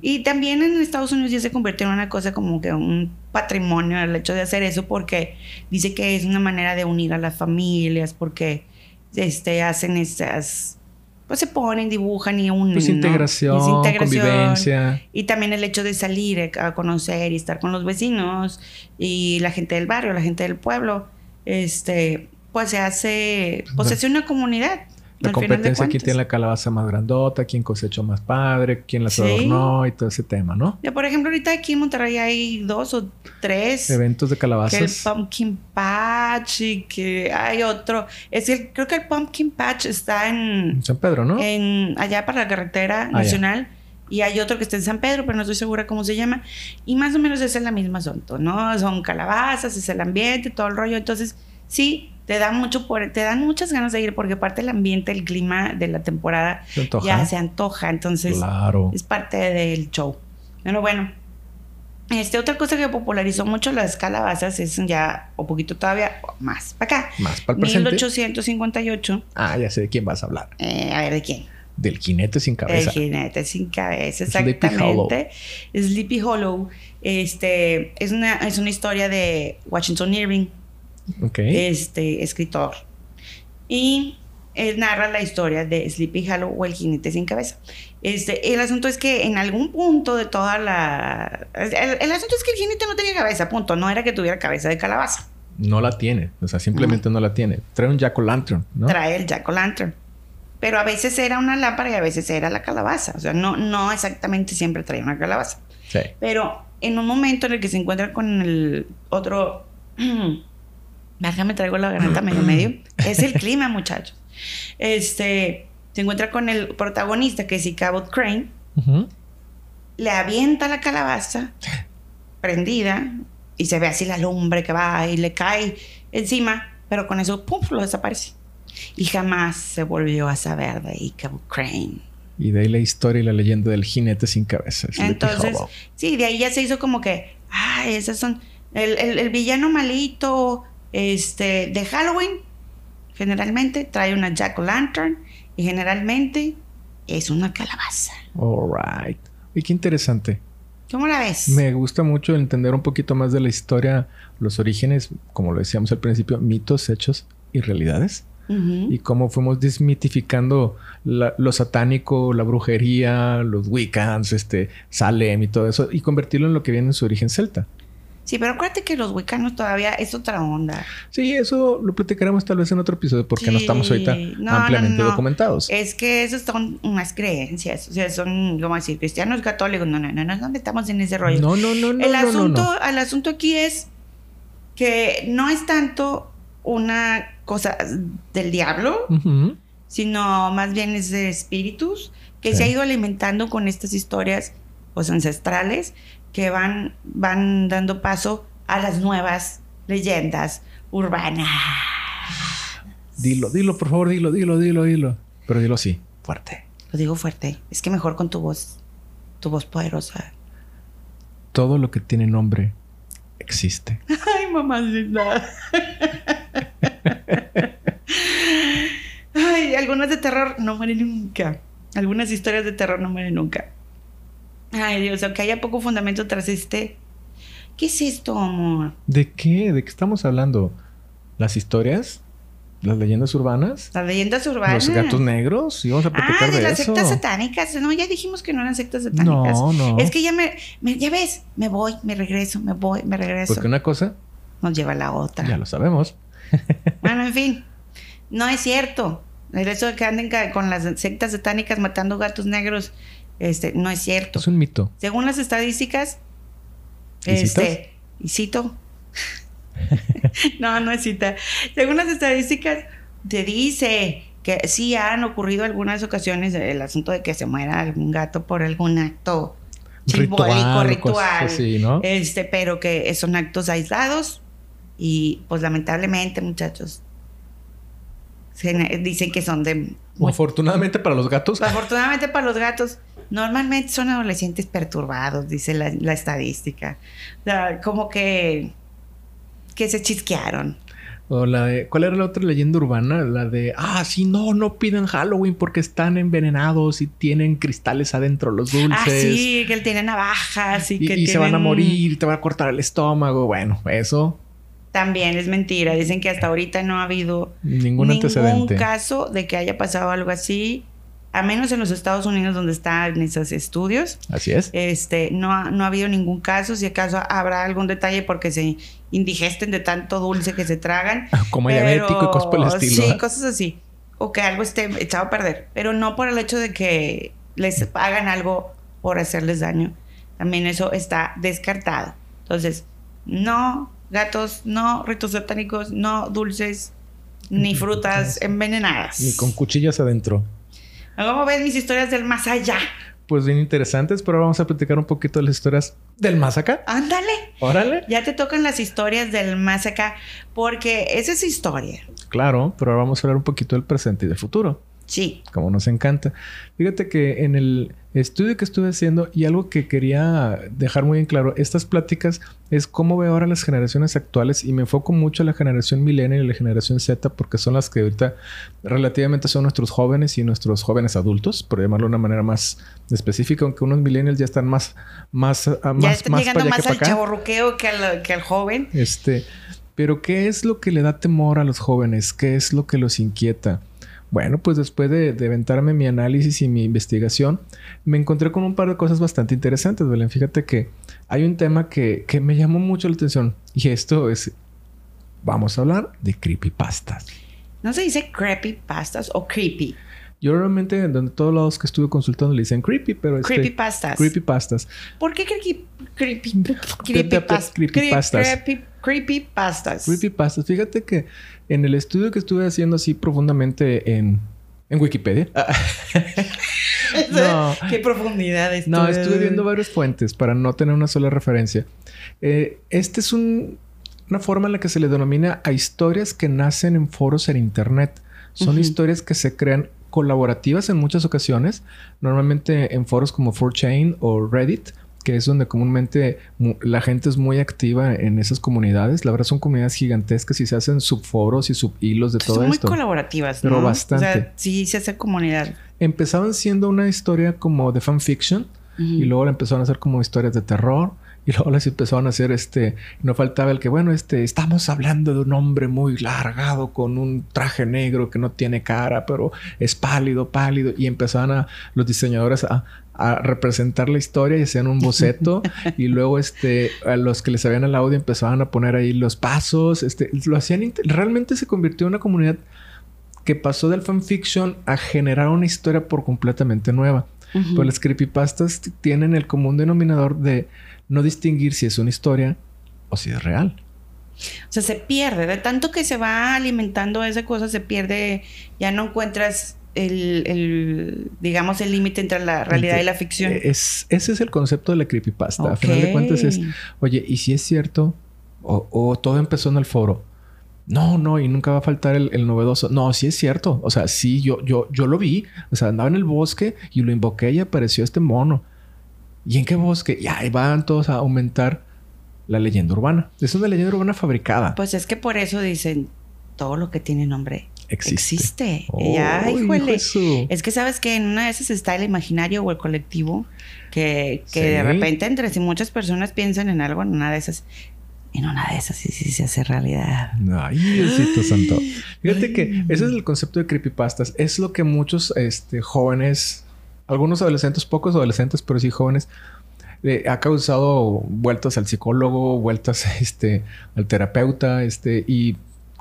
Y también en Estados Unidos ya se convirtió en una cosa como que un patrimonio el hecho de hacer eso porque dice que es una manera de unir a las familias porque este hacen estas pues se ponen, dibujan y unen. Pues integración, convivencia. Y también el hecho de salir a conocer y estar con los vecinos y la gente del barrio, la gente del pueblo, este, pues se hace, pues se hace una comunidad. La competencia, quién tiene la calabaza más grandota, quién cosechó más padre, quién la adornó y todo ese tema, ¿no? Ya, por ejemplo, ahorita aquí en Monterrey hay dos o tres eventos de calabazas. Que el Pumpkin Patch y que hay otro. Es decir, creo que el Pumpkin Patch está en San Pedro, ¿no? En allá para la carretera ah, nacional. Y hay otro que está en San Pedro, pero no estoy segura cómo se llama. Y más o menos es en la misma asunto, ¿no? Son calabazas, es el ambiente, todo el rollo. Entonces, sí, te dan mucho por, te dan muchas ganas de ir porque parte del ambiente, el clima de la temporada ya se antoja, entonces es parte del show. Pero bueno, este, otra cosa que popularizó mucho las calabazas es ya, o poquito todavía, más para acá. Más para el presente. 1858. Ah, ya sé de quién vas a hablar. Eh, a ver, ¿de quién? Del jinete sin cabeza. El jinete sin cabeza, exactamente. Sleepy Hollow. Este, es una, es una historia de Washington Irving este escritor. Y él narra la historia de Sleepy Hollow o el jinete sin cabeza. Este, el asunto es que en algún punto de toda la... El, asunto es que el jinete no tenía cabeza, punto. No era que tuviera cabeza de calabaza. No la tiene, o sea, simplemente no, la tiene. Trae un jack o lantern, ¿no? Trae el jack o lantern. Pero a veces era una lámpara y a veces era la calabaza. O sea, no, no exactamente siempre traía una calabaza. Sí. Pero en un momento en el que se encuentra con el otro Déjame traigo la garganta medio medio. Es el clima, muchachos. Este, se encuentra con el protagonista, que es Icabod Crane. Le avienta la calabaza prendida y se ve así la lumbre que va y le cae encima, pero con eso, ¡pum!, lo desaparece. Y jamás se volvió a saber de Icabod Crane. Y de ahí la historia y la leyenda del jinete sin cabeza. Entonces, sí, de ahí ya se hizo como que, ah, esos son el, el villano malito este, de Halloween, generalmente trae una jack o lantern y generalmente es una calabaza. Alright. Y qué interesante. ¿Cómo la ves? Me gusta mucho entender un poquito más de la historia, los orígenes, como lo decíamos al principio, mitos, hechos y realidades. Y cómo fuimos desmitificando lo satánico, la brujería, los Wiccans, este, Salem y todo eso, y convertirlo en lo que viene en su origen celta. Sí, pero acuérdate que los huicanos todavía es otra onda. Sí, eso lo platicaremos tal vez en otro episodio porque no estamos ahorita ampliamente documentados. Es que esos son unas creencias, o sea, son, ¿cómo decir? Cristianos católicos. No, no, no, no, no estamos en ese rollo. No, no, no, no. El asunto, el asunto aquí es que no es tanto una cosa del diablo, sino más bien es de espíritus que se ha ido alimentando con estas historias pues, ancestrales que van, van dando paso a las nuevas leyendas urbanas. Dilo, dilo, por favor, dilo, dilo, dilo, dilo. Pero dilo así, fuerte. Lo digo fuerte. Es que mejor con tu voz, tu voz poderosa. Todo lo que tiene nombre existe. Ay, mamacita. Ay, algunas de terror no mueren nunca. Algunas historias de terror no mueren nunca. Ay, Dios, aunque haya poco fundamento tras este. ¿Qué es esto, amor? ¿De qué? ¿De qué estamos hablando? ¿Las historias? ¿Las leyendas urbanas? Las leyendas urbanas. ¿Los gatos negros? ¿Y vamos a platicar ah, de, las sectas satánicas. No, ya dijimos que no eran sectas satánicas. No, no. Es que ya me, Ya ves, me voy, me regreso, me voy, me regreso. Porque una cosa... Nos lleva a la otra. Ya lo sabemos. bueno, en fin. No es cierto. El hecho de que anden con las sectas satánicas matando gatos negros, este, no es cierto. Es un mito. Según las estadísticas, este, y cito. no, no es cita. Según las estadísticas, te dice que sí han ocurrido algunas ocasiones el asunto de que se muera algún gato por algún acto simbólico, Ritual, ritual. cosas así, ¿no? Este, pero que son actos aislados y pues lamentablemente, muchachos, se- dicen que son de Afortunadamente para los gatos. Afortunadamente para los gatos, normalmente son adolescentes perturbados, dice la, la estadística. O sea, como que, que se chisquearon. O la de, ¿cuál era la otra leyenda urbana? La de, ah, sí, no, no pidan Halloween porque están envenenados y tienen cristales adentro los dulces. Ah, sí, que él tiene navajas y, Y, que y se van a tienen- morir, te van a cortar el estómago. Bueno, eso, También es mentira. Dicen que hasta ahorita no ha habido ningún, antecedente. caso de que haya pasado algo así, a menos en los Estados Unidos donde están esos estudios. Así es. Este, no, ha- no ha habido ningún caso. Si acaso habrá algún detalle porque se indigesten de tanto dulce que se tragan. Como Pero- diabético y cosas por el estilo. Sí, ¿eh? cosas así. O que algo esté echado a perder. Pero no por el hecho de que les hagan algo por hacerles daño. También eso está descartado. Entonces, no gatos, no ritos satánicos, no dulces, ni frutas envenenadas. Ni con cuchillas adentro. ¿Cómo ves mis historias del más allá? Pues bien interesantes, pero vamos a platicar un poquito de las historias del más acá. Ándale. Órale. Ya te tocan las historias del más acá, porque esa es historia. Claro, pero ahora vamos a hablar un poquito del presente y del futuro. Sí. como nos encanta. Fíjate que en el estudio que estuve haciendo y algo que quería dejar muy en claro, estas pláticas es cómo veo ahora las generaciones actuales y me enfoco mucho en la generación millennial y la generación Z porque son las que ahorita relativamente son nuestros jóvenes y nuestros jóvenes adultos, por llamarlo de una manera más específica, aunque unos millennials ya están más más ah, ya más, están más llegando más al chaborruqueo que al, que al joven. Este, pero ¿qué es lo que le da temor a los jóvenes? ¿Qué es lo que los inquieta? Bueno, pues después de, de aventarme mi análisis y mi investigación, me encontré con un par de cosas bastante interesantes, Belén. Fíjate que hay un tema que, que me llamó mucho la atención y esto es, vamos a hablar de creepypastas. No se dice creepypastas o creepy. Yo realmente, en todos lados que estuve consultando le dicen creepy, pero este, Creepypastas. creepypastas. ¿Por qué creepy, creepy, Creepypastas. creepypastas? Creepy, creepypastas. Creepypastas. Fíjate que en el estudio que estuve haciendo así profundamente en, en Wikipedia. no. Qué profundidad esto. No, estuve viendo varias fuentes para no tener una sola referencia. Eh, este es un- una forma en la que se le denomina a historias que nacen en foros en Internet. Son historias que se crean colaborativas en muchas ocasiones, normalmente en foros como 4chan o Reddit, que es donde comúnmente la gente es muy activa en esas comunidades. La verdad son comunidades gigantescas y se hacen subforos y subhilos de todo Son muy esto. colaborativas, Pero ¿no? bastante. O sea, sí se hace comunidad. Empezaban siendo una historia como de fanfiction, y luego la empezaron a hacer como historias de terror. Y luego las empezaron a hacer este. No faltaba el que, bueno, este, estamos hablando de un hombre muy largado con un traje negro que no tiene cara, pero es pálido, pálido. Y empezaban a los diseñadores a, a representar la historia y hacían un boceto. y luego, este, a los que les sabían el audio empezaban a poner ahí los pasos. Este, lo hacían. Realmente se convirtió en una comunidad que pasó del fanfiction a generar una historia por completamente nueva. Pues las creepypastas tienen el común denominador de no distinguir si es una historia o si es real. O sea, se pierde. De tanto que se va alimentando esa cosa, se pierde. Ya no encuentras el, el, digamos, el límite entre la realidad y la ficción. Es, ese es el concepto de la creepypasta. A final de cuentas es, oye, ¿y si es cierto? O, o todo empezó en el foro. No, no, y nunca va a faltar el, el novedoso. No, sí es cierto. O sea, sí, yo, yo, yo lo vi. O sea, andaba en el bosque y lo invoqué y apareció este mono. ¿Y en qué bosque? Y ahí van todos a aumentar la leyenda urbana. Es una leyenda urbana fabricada. Pues es que por eso dicen todo lo que tiene nombre Existe. existe. Oh, ya, hijo híjole. su- Es que sabes que en una de esas está el imaginario o el colectivo que, que Sí. de repente entre si muchas personas piensan en algo, en una de esas, en una de esas sí, sí se hace realidad. Ay, Diosito santo. Fíjate que ese es el concepto de creepypastas. Es lo que muchos este, jóvenes, algunos adolescentes, pocos adolescentes, pero sí jóvenes, eh, ha causado vueltas al psicólogo, vueltas este, al terapeuta, este, y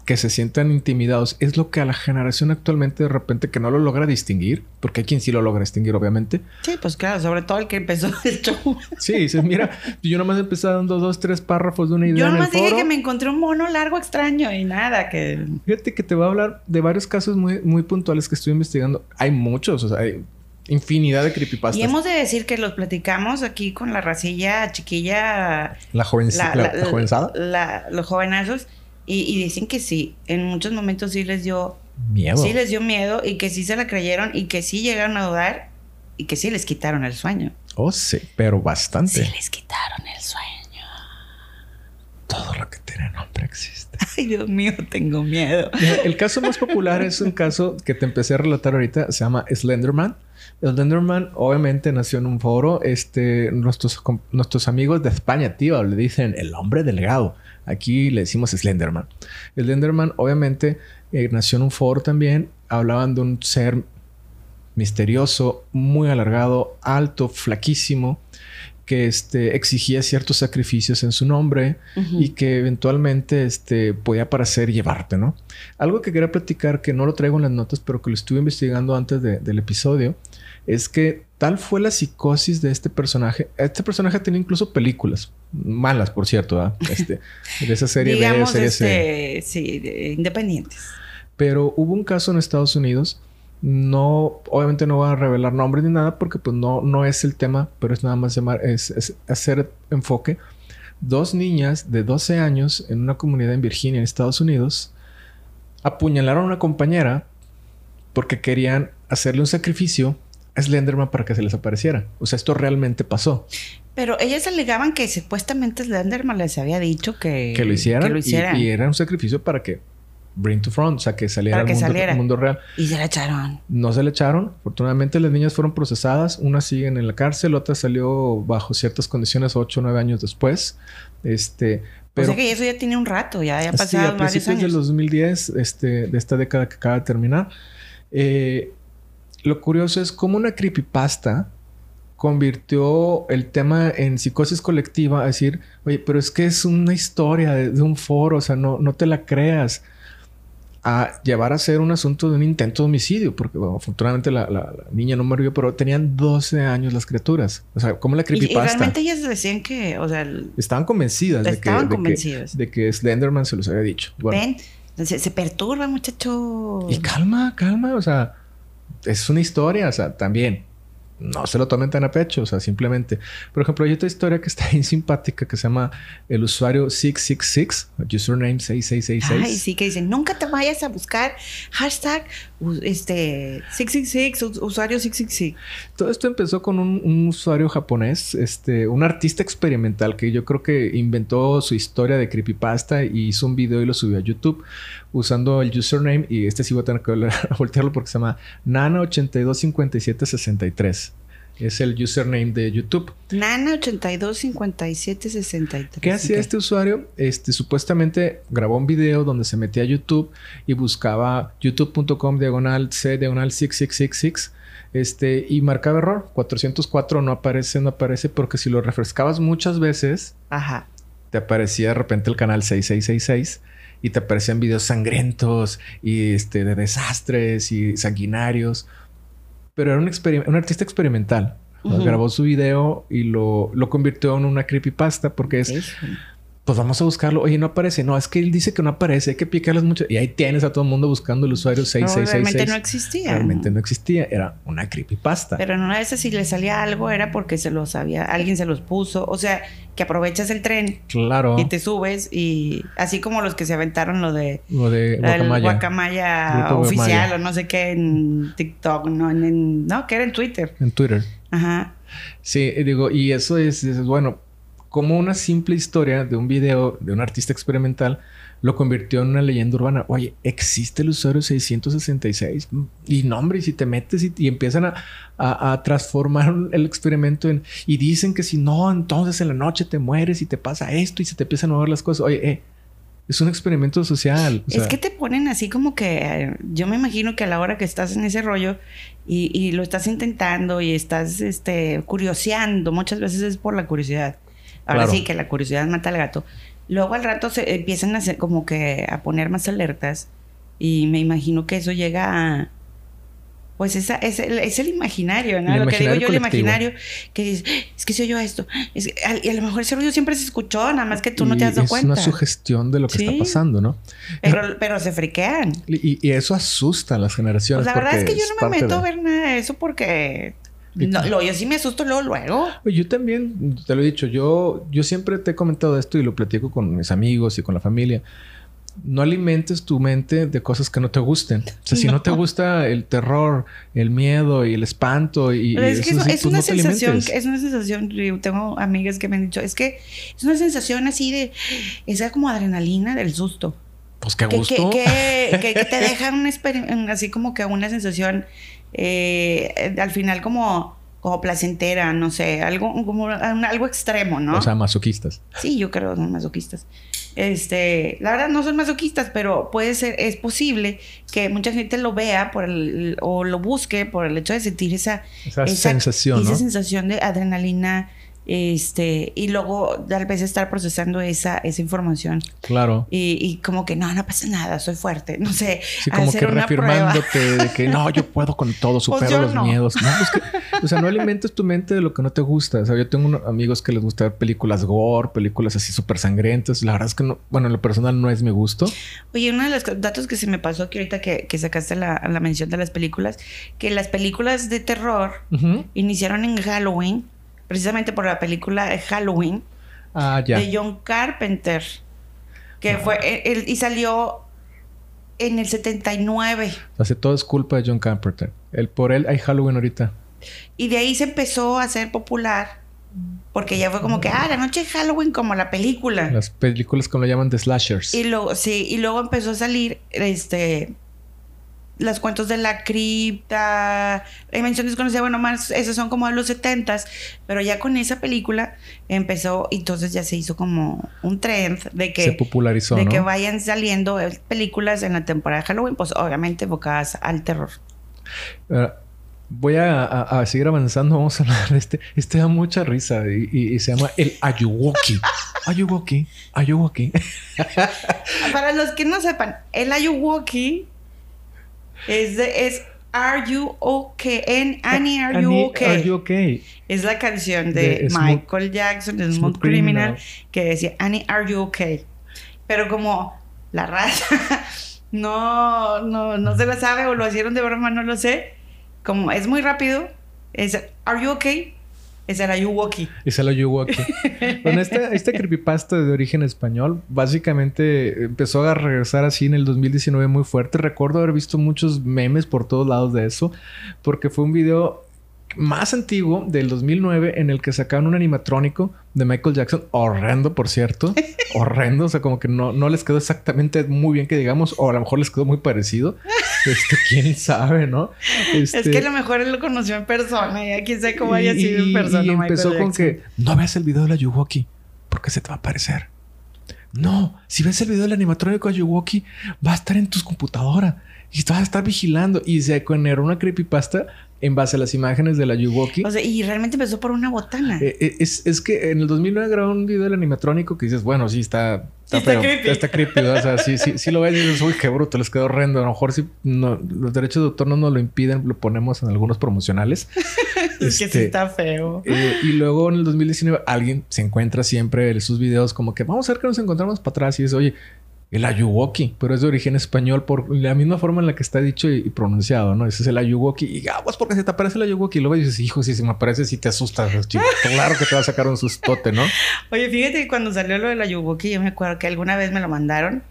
que se sientan intimidados, es lo que a la generación actualmente de repente que no lo logra distinguir, porque hay quien sí lo logra distinguir, obviamente. Sí, pues claro, sobre todo el que empezó el show. Sí, dices, mira, yo nomás empecé dando dos, tres párrafos de una idea. Yo nomás en el dije foro. que me encontré un mono largo extraño y nada, que... Fíjate que te voy a hablar de varios casos muy, muy puntuales que estoy investigando. Hay muchos, o sea, hay infinidad de creepypastas. Y hemos de decir que los platicamos aquí con la racilla chiquilla... La, joven, la, la, la, jovenzada. La, los jovenazos. Y, y, dicen que sí, en muchos momentos sí les dio miedo. Sí les dio miedo y que sí se la creyeron y que sí llegaron a dudar y que sí les quitaron el sueño. Oh, sí, pero bastante. Sí les quitaron el sueño. Todo lo que tiene nombre existe. Ay, Dios mío, tengo miedo. El caso más popular es un caso que te empecé a relatar ahorita, se llama Slenderman. Slenderman obviamente nació en un foro. Este, nuestros, nuestros amigos de España, tío, le dicen el hombre delgado. Aquí le decimos Slenderman. Slenderman obviamente eh, nació en un foro también. Hablaban de un ser misterioso, muy alargado, alto, flaquísimo, que este, exigía ciertos sacrificios en su nombre uh -huh. y que eventualmente este, podía aparecer y llevarte, ¿no? Algo que quería platicar, que no lo traigo en las notas, pero que lo estuve investigando antes de, del episodio, es que tal fue la psicosis de este personaje. Este personaje tenía incluso películas, malas, por cierto, ¿eh? este, de esa serie Digamos, B, serie este, C. Sí, de, independientes. Pero hubo un caso en Estados Unidos no, obviamente no voy a revelar nombres ni nada porque pues no, no es el tema, pero es nada más llamar, es, es, hacer enfoque. Dos niñas de 12 años en una comunidad en Virginia, en Estados Unidos, apuñalaron a una compañera porque querían hacerle un sacrificio a Slenderman para que se les apareciera. O sea, esto realmente pasó. Pero ellas alegaban que supuestamente Slenderman les había dicho que, que lo hicieran. Que lo hicieran. Y, y era un sacrificio para que Bring to Front, o sea, que saliera al mundo, mundo, real. Y se la echaron. No se le echaron. Afortunadamente las niñas fueron procesadas. Una siguen en la cárcel, otra salió bajo ciertas condiciones 8 o 9 años después. Este, pero, o sea que eso ya tiene un rato, ya, ya pasaron sí, a principios años. del 2010, este, de esta década que acaba de terminar. Eh, lo curioso es cómo una creepypasta convirtió el tema en psicosis colectiva a decir, oye, pero es que es una historia de, de un foro, o sea, no, no te la creas a llevar a ser un asunto de un intento de homicidio, porque bueno, afortunadamente la, la, la, niña no murió, pero tenían 12 años las criaturas. O sea, como la creepypasta. Y, y realmente ellas decían que, o sea, el... estaban convencidas, de, que. De, que, de que Slenderman se los había dicho. Bueno, Ven, se, se, perturba, muchacho. Y calma, calma, o sea, es una historia, o sea, también no se lo tomen tan a pecho, o sea, simplemente. Por ejemplo, hay otra historia que está bien simpática que se llama el usuario 666, username 6666. Ay, sí, que dicen, nunca te vayas a buscar hashtag este 666, usuario 666. Todo esto empezó con un, un, usuario japonés, este, un artista experimental que yo creo que inventó su historia de creepypasta y hizo un video y lo subió a YouTube usando el username y este sí voy a tener que voltearlo porque se llama Nana825763. Es el username de YouTube. Nana825763. ¿Qué hacía okay. este usuario? Este, supuestamente grabó un video donde se metía a YouTube y buscaba youtube.com diagonal C diagonal 6666 este, y marcaba error. 404 no aparece, no aparece porque si lo refrescabas muchas veces, Ajá. te aparecía de repente el canal 6666 y te aparecían videos sangrientos y este, de desastres y sanguinarios. Pero era un, un artista experimental. Uh -huh. Grabó su video y lo, lo, convirtió en una creepypasta porque es... Pues vamos a buscarlo. Oye, no aparece. No, es que él dice que no aparece. Hay que picarlas mucho. Y ahí tienes a todo el mundo buscando el usuario 6666. No, realmente no existía. Realmente no existía. Era una creepypasta. Pero en una vez si le salía algo era porque se los había... Alguien se los puso. O sea, que aprovechas el tren. Claro. Y te subes y... Así como los que se aventaron lo de... Lo de Guacamaya. El Guacamaya oficial o no sé qué en TikTok. No, en, en, no, que era en Twitter. En Twitter. Ajá. Sí, digo, y eso es, es bueno como una simple historia de un video de un artista experimental lo convirtió en una leyenda urbana. Oye, existe el usuario 666 y nombre, y si te metes y, y empiezan a, a, a, transformar el experimento en y dicen que si no, entonces en la noche te mueres y te pasa esto y se te empiezan a mover las cosas. Oye, eh, es un experimento social. O sea, es que te ponen así como que yo me imagino que a la hora que estás en ese rollo y, y lo estás intentando y estás este, curioseando, muchas veces es por la curiosidad. Ahora claro. sí que la curiosidad mata al gato. Luego al rato se empiezan a hacer como que a poner más alertas y me imagino que eso llega a pues esa, es, el, es el imaginario, ¿no? El lo que digo yo, el imaginario que dices, es que se oyó esto. Es al- y a lo mejor ese ruido siempre se escuchó, nada más que tú no te has dado es cuenta. una sugestión de lo que Sí. está pasando, ¿no? Pero, pero se friquean. Y, y eso asusta a las generaciones. Pues la verdad es que yo no me meto a ver nada de eso porque... Y- No, lo, yo sí me asusto luego, luego. Yo también, te lo he dicho, yo, yo siempre te he comentado esto y lo platico con mis amigos y con la familia. No alimentes tu mente de cosas que no te gusten. O sea, si no, No. te gusta el terror, el miedo y el espanto y, Pero y es que eso es, es una no sensación, es una sensación, yo tengo amigas que me han dicho, es que es una sensación así de, esa como adrenalina del susto. Pues qué que, gusto. que, que, que- que te deja un exper- un- así como que una sensación eh, al final como, como placentera, no sé, algo como un- algo extremo, ¿no? O sea, masoquistas. sí, yo creo que son masoquistas. Este, la verdad no son masoquistas, pero puede ser, es posible que mucha gente lo vea por el, o lo busque por el hecho de sentir esa, Esa sensación, esa ¿no? sensación de adrenalina, este, y luego tal vez estar procesando esa, esa información. Claro. Y, y como que no, no pasa nada, soy fuerte. No sé, Sí, como hacer que una prueba. Pues reafirmándote de que no, yo puedo con todo, supero yo los no. miedos. No, pues que- o sea, no alimentes tu mente de lo que no te gusta. O sea, yo tengo unos amigos que les gusta ver películas gore, películas así súper sangrientas. La verdad es que no, bueno, en lo personal no es mi gusto. Oye, uno de los datos que se me pasó aquí ahorita que, que sacaste la, la mención de las películas, que las películas de terror iniciaron en Halloween, precisamente por la película Halloween Ah, ya. de John Carpenter, que fue, él, y salió en el 79. O sea, todo es culpa de John Carpenter. El, por él hay Halloween ahorita. Y de ahí se empezó a hacer popular, porque ya fue como que, ah, la noche de Halloween como la película. Las películas como lo llaman de slashers. Y luego, sí, y luego empezó a salir este los cuentos de la cripta, la dimensión desconocida, bueno, más, esos son como de los setentas, pero ya con esa película empezó, entonces ya se hizo como un trend de que, Se popularizó, de ¿no? que vayan saliendo eh, películas en la temporada de Halloween, pues obviamente enfocadas al terror. Eh, voy a, a- a seguir avanzando. Vamos a hablar de este. Este da mucha risa y, y- y se llama el Ayuwoki. Ayuwoki. Ayuwoki. Para los que no sepan, el Ayuwoki es de, es Are You Okay? Annie, Are You Annie, Okay? Are you okay? Es la canción de, De Smooth- Michael Jackson, de Smooth, Smooth Criminal, Criminal. que decía, Annie, are you okay? Pero como la raza no, no, no se la sabe o lo hicieron de broma, no lo sé. Como es muy rápido, es, are you okay? Es el are you okay? Es el Ayuwoki. Con esta, esta creepypasta de origen español, básicamente empezó a regresar así en el 2019 muy fuerte. Recuerdo haber visto muchos memes por todos lados de eso, porque fue un video más antiguo del 2009 en el que sacaron un animatrónico de Michael Jackson, horrendo por cierto, horrendo, o sea, como que no, no les quedó exactamente muy bien que digamos, o a lo mejor les quedó muy parecido, este, quién sabe, ¿no? Este, Es que a lo mejor él lo conoció en persona, ya quién sabe cómo haya y- sido en y- persona. Y Michael empezó con Jackson. que no veas el video de la Yuwoki porque se te va a aparecer. No, si ves el video del animatrónico de Yuwoki, va a estar en tu computadora y vas a estar vigilando. Y se generó una creepypasta en base a las imágenes de la Yuwoki. O sea, y realmente empezó por una botana. Eh, eh, es, es que en el 2009 grabó un video del animatrónico que dices, bueno, sí está... Sí está feo, creepy. Está creepy, ¿no? O sea, sí, sí, sí lo ves y dices, uy, qué bruto, les quedó horrendo. A lo mejor si no, los derechos de autor no nos lo impiden, lo ponemos en algunos promocionales. es que sí Este, está feo. eh, y luego en el 2019 alguien se encuentra siempre en sus videos como que vamos a ver que nos encontramos para atrás y dice, oye, el Ayuwoki, pero es de origen español por la misma forma en la que está dicho y, y pronunciado, ¿no? Ese es el Ayuwoki y aguas porque se te aparece el Ayuwoki y luego dices, hijo, si se me aparece, si te asustas, chico. Claro que te va a sacar un sustote, ¿no? Oye, fíjate que cuando salió lo de la Yuwoki, yo me acuerdo que alguna vez me lo mandaron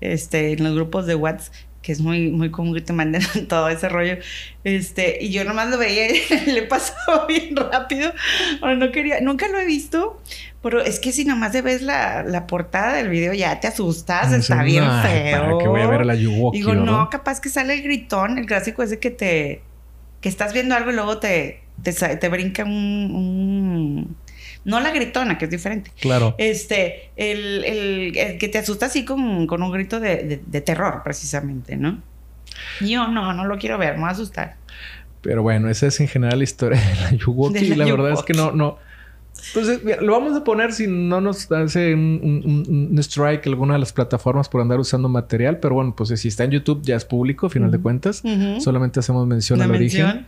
este, en los grupos de WhatsApp, que es muy, muy común que te manden todo ese rollo. Este, y yo nomás lo veía y le pasó bien rápido. O no quería, nunca lo he visto, pero es que si nomás te ves la, la portada del video ya te asustas, está bien ay, feo. ¿Para que voy a ver el Ayuwoki? Digo, no, capaz que sale el gritón, el clásico ese que te. que estás viendo algo y luego te, te, te brinca un, un- No la gritona, que es diferente. Claro. Este, el, el- el que te asusta así con, con un grito de, de- de terror, precisamente, ¿no? Yo no, no lo quiero ver, me va a asustar. Pero bueno, esa es en general la historia del Ayuwoki. Del y la verdad es que no, no. Entonces, pues, lo vamos a poner si no nos hace un, strike alguna de las plataformas por andar usando material, pero bueno, pues si está en YouTube ya es público, a final de cuentas. Solamente hacemos mención al origen.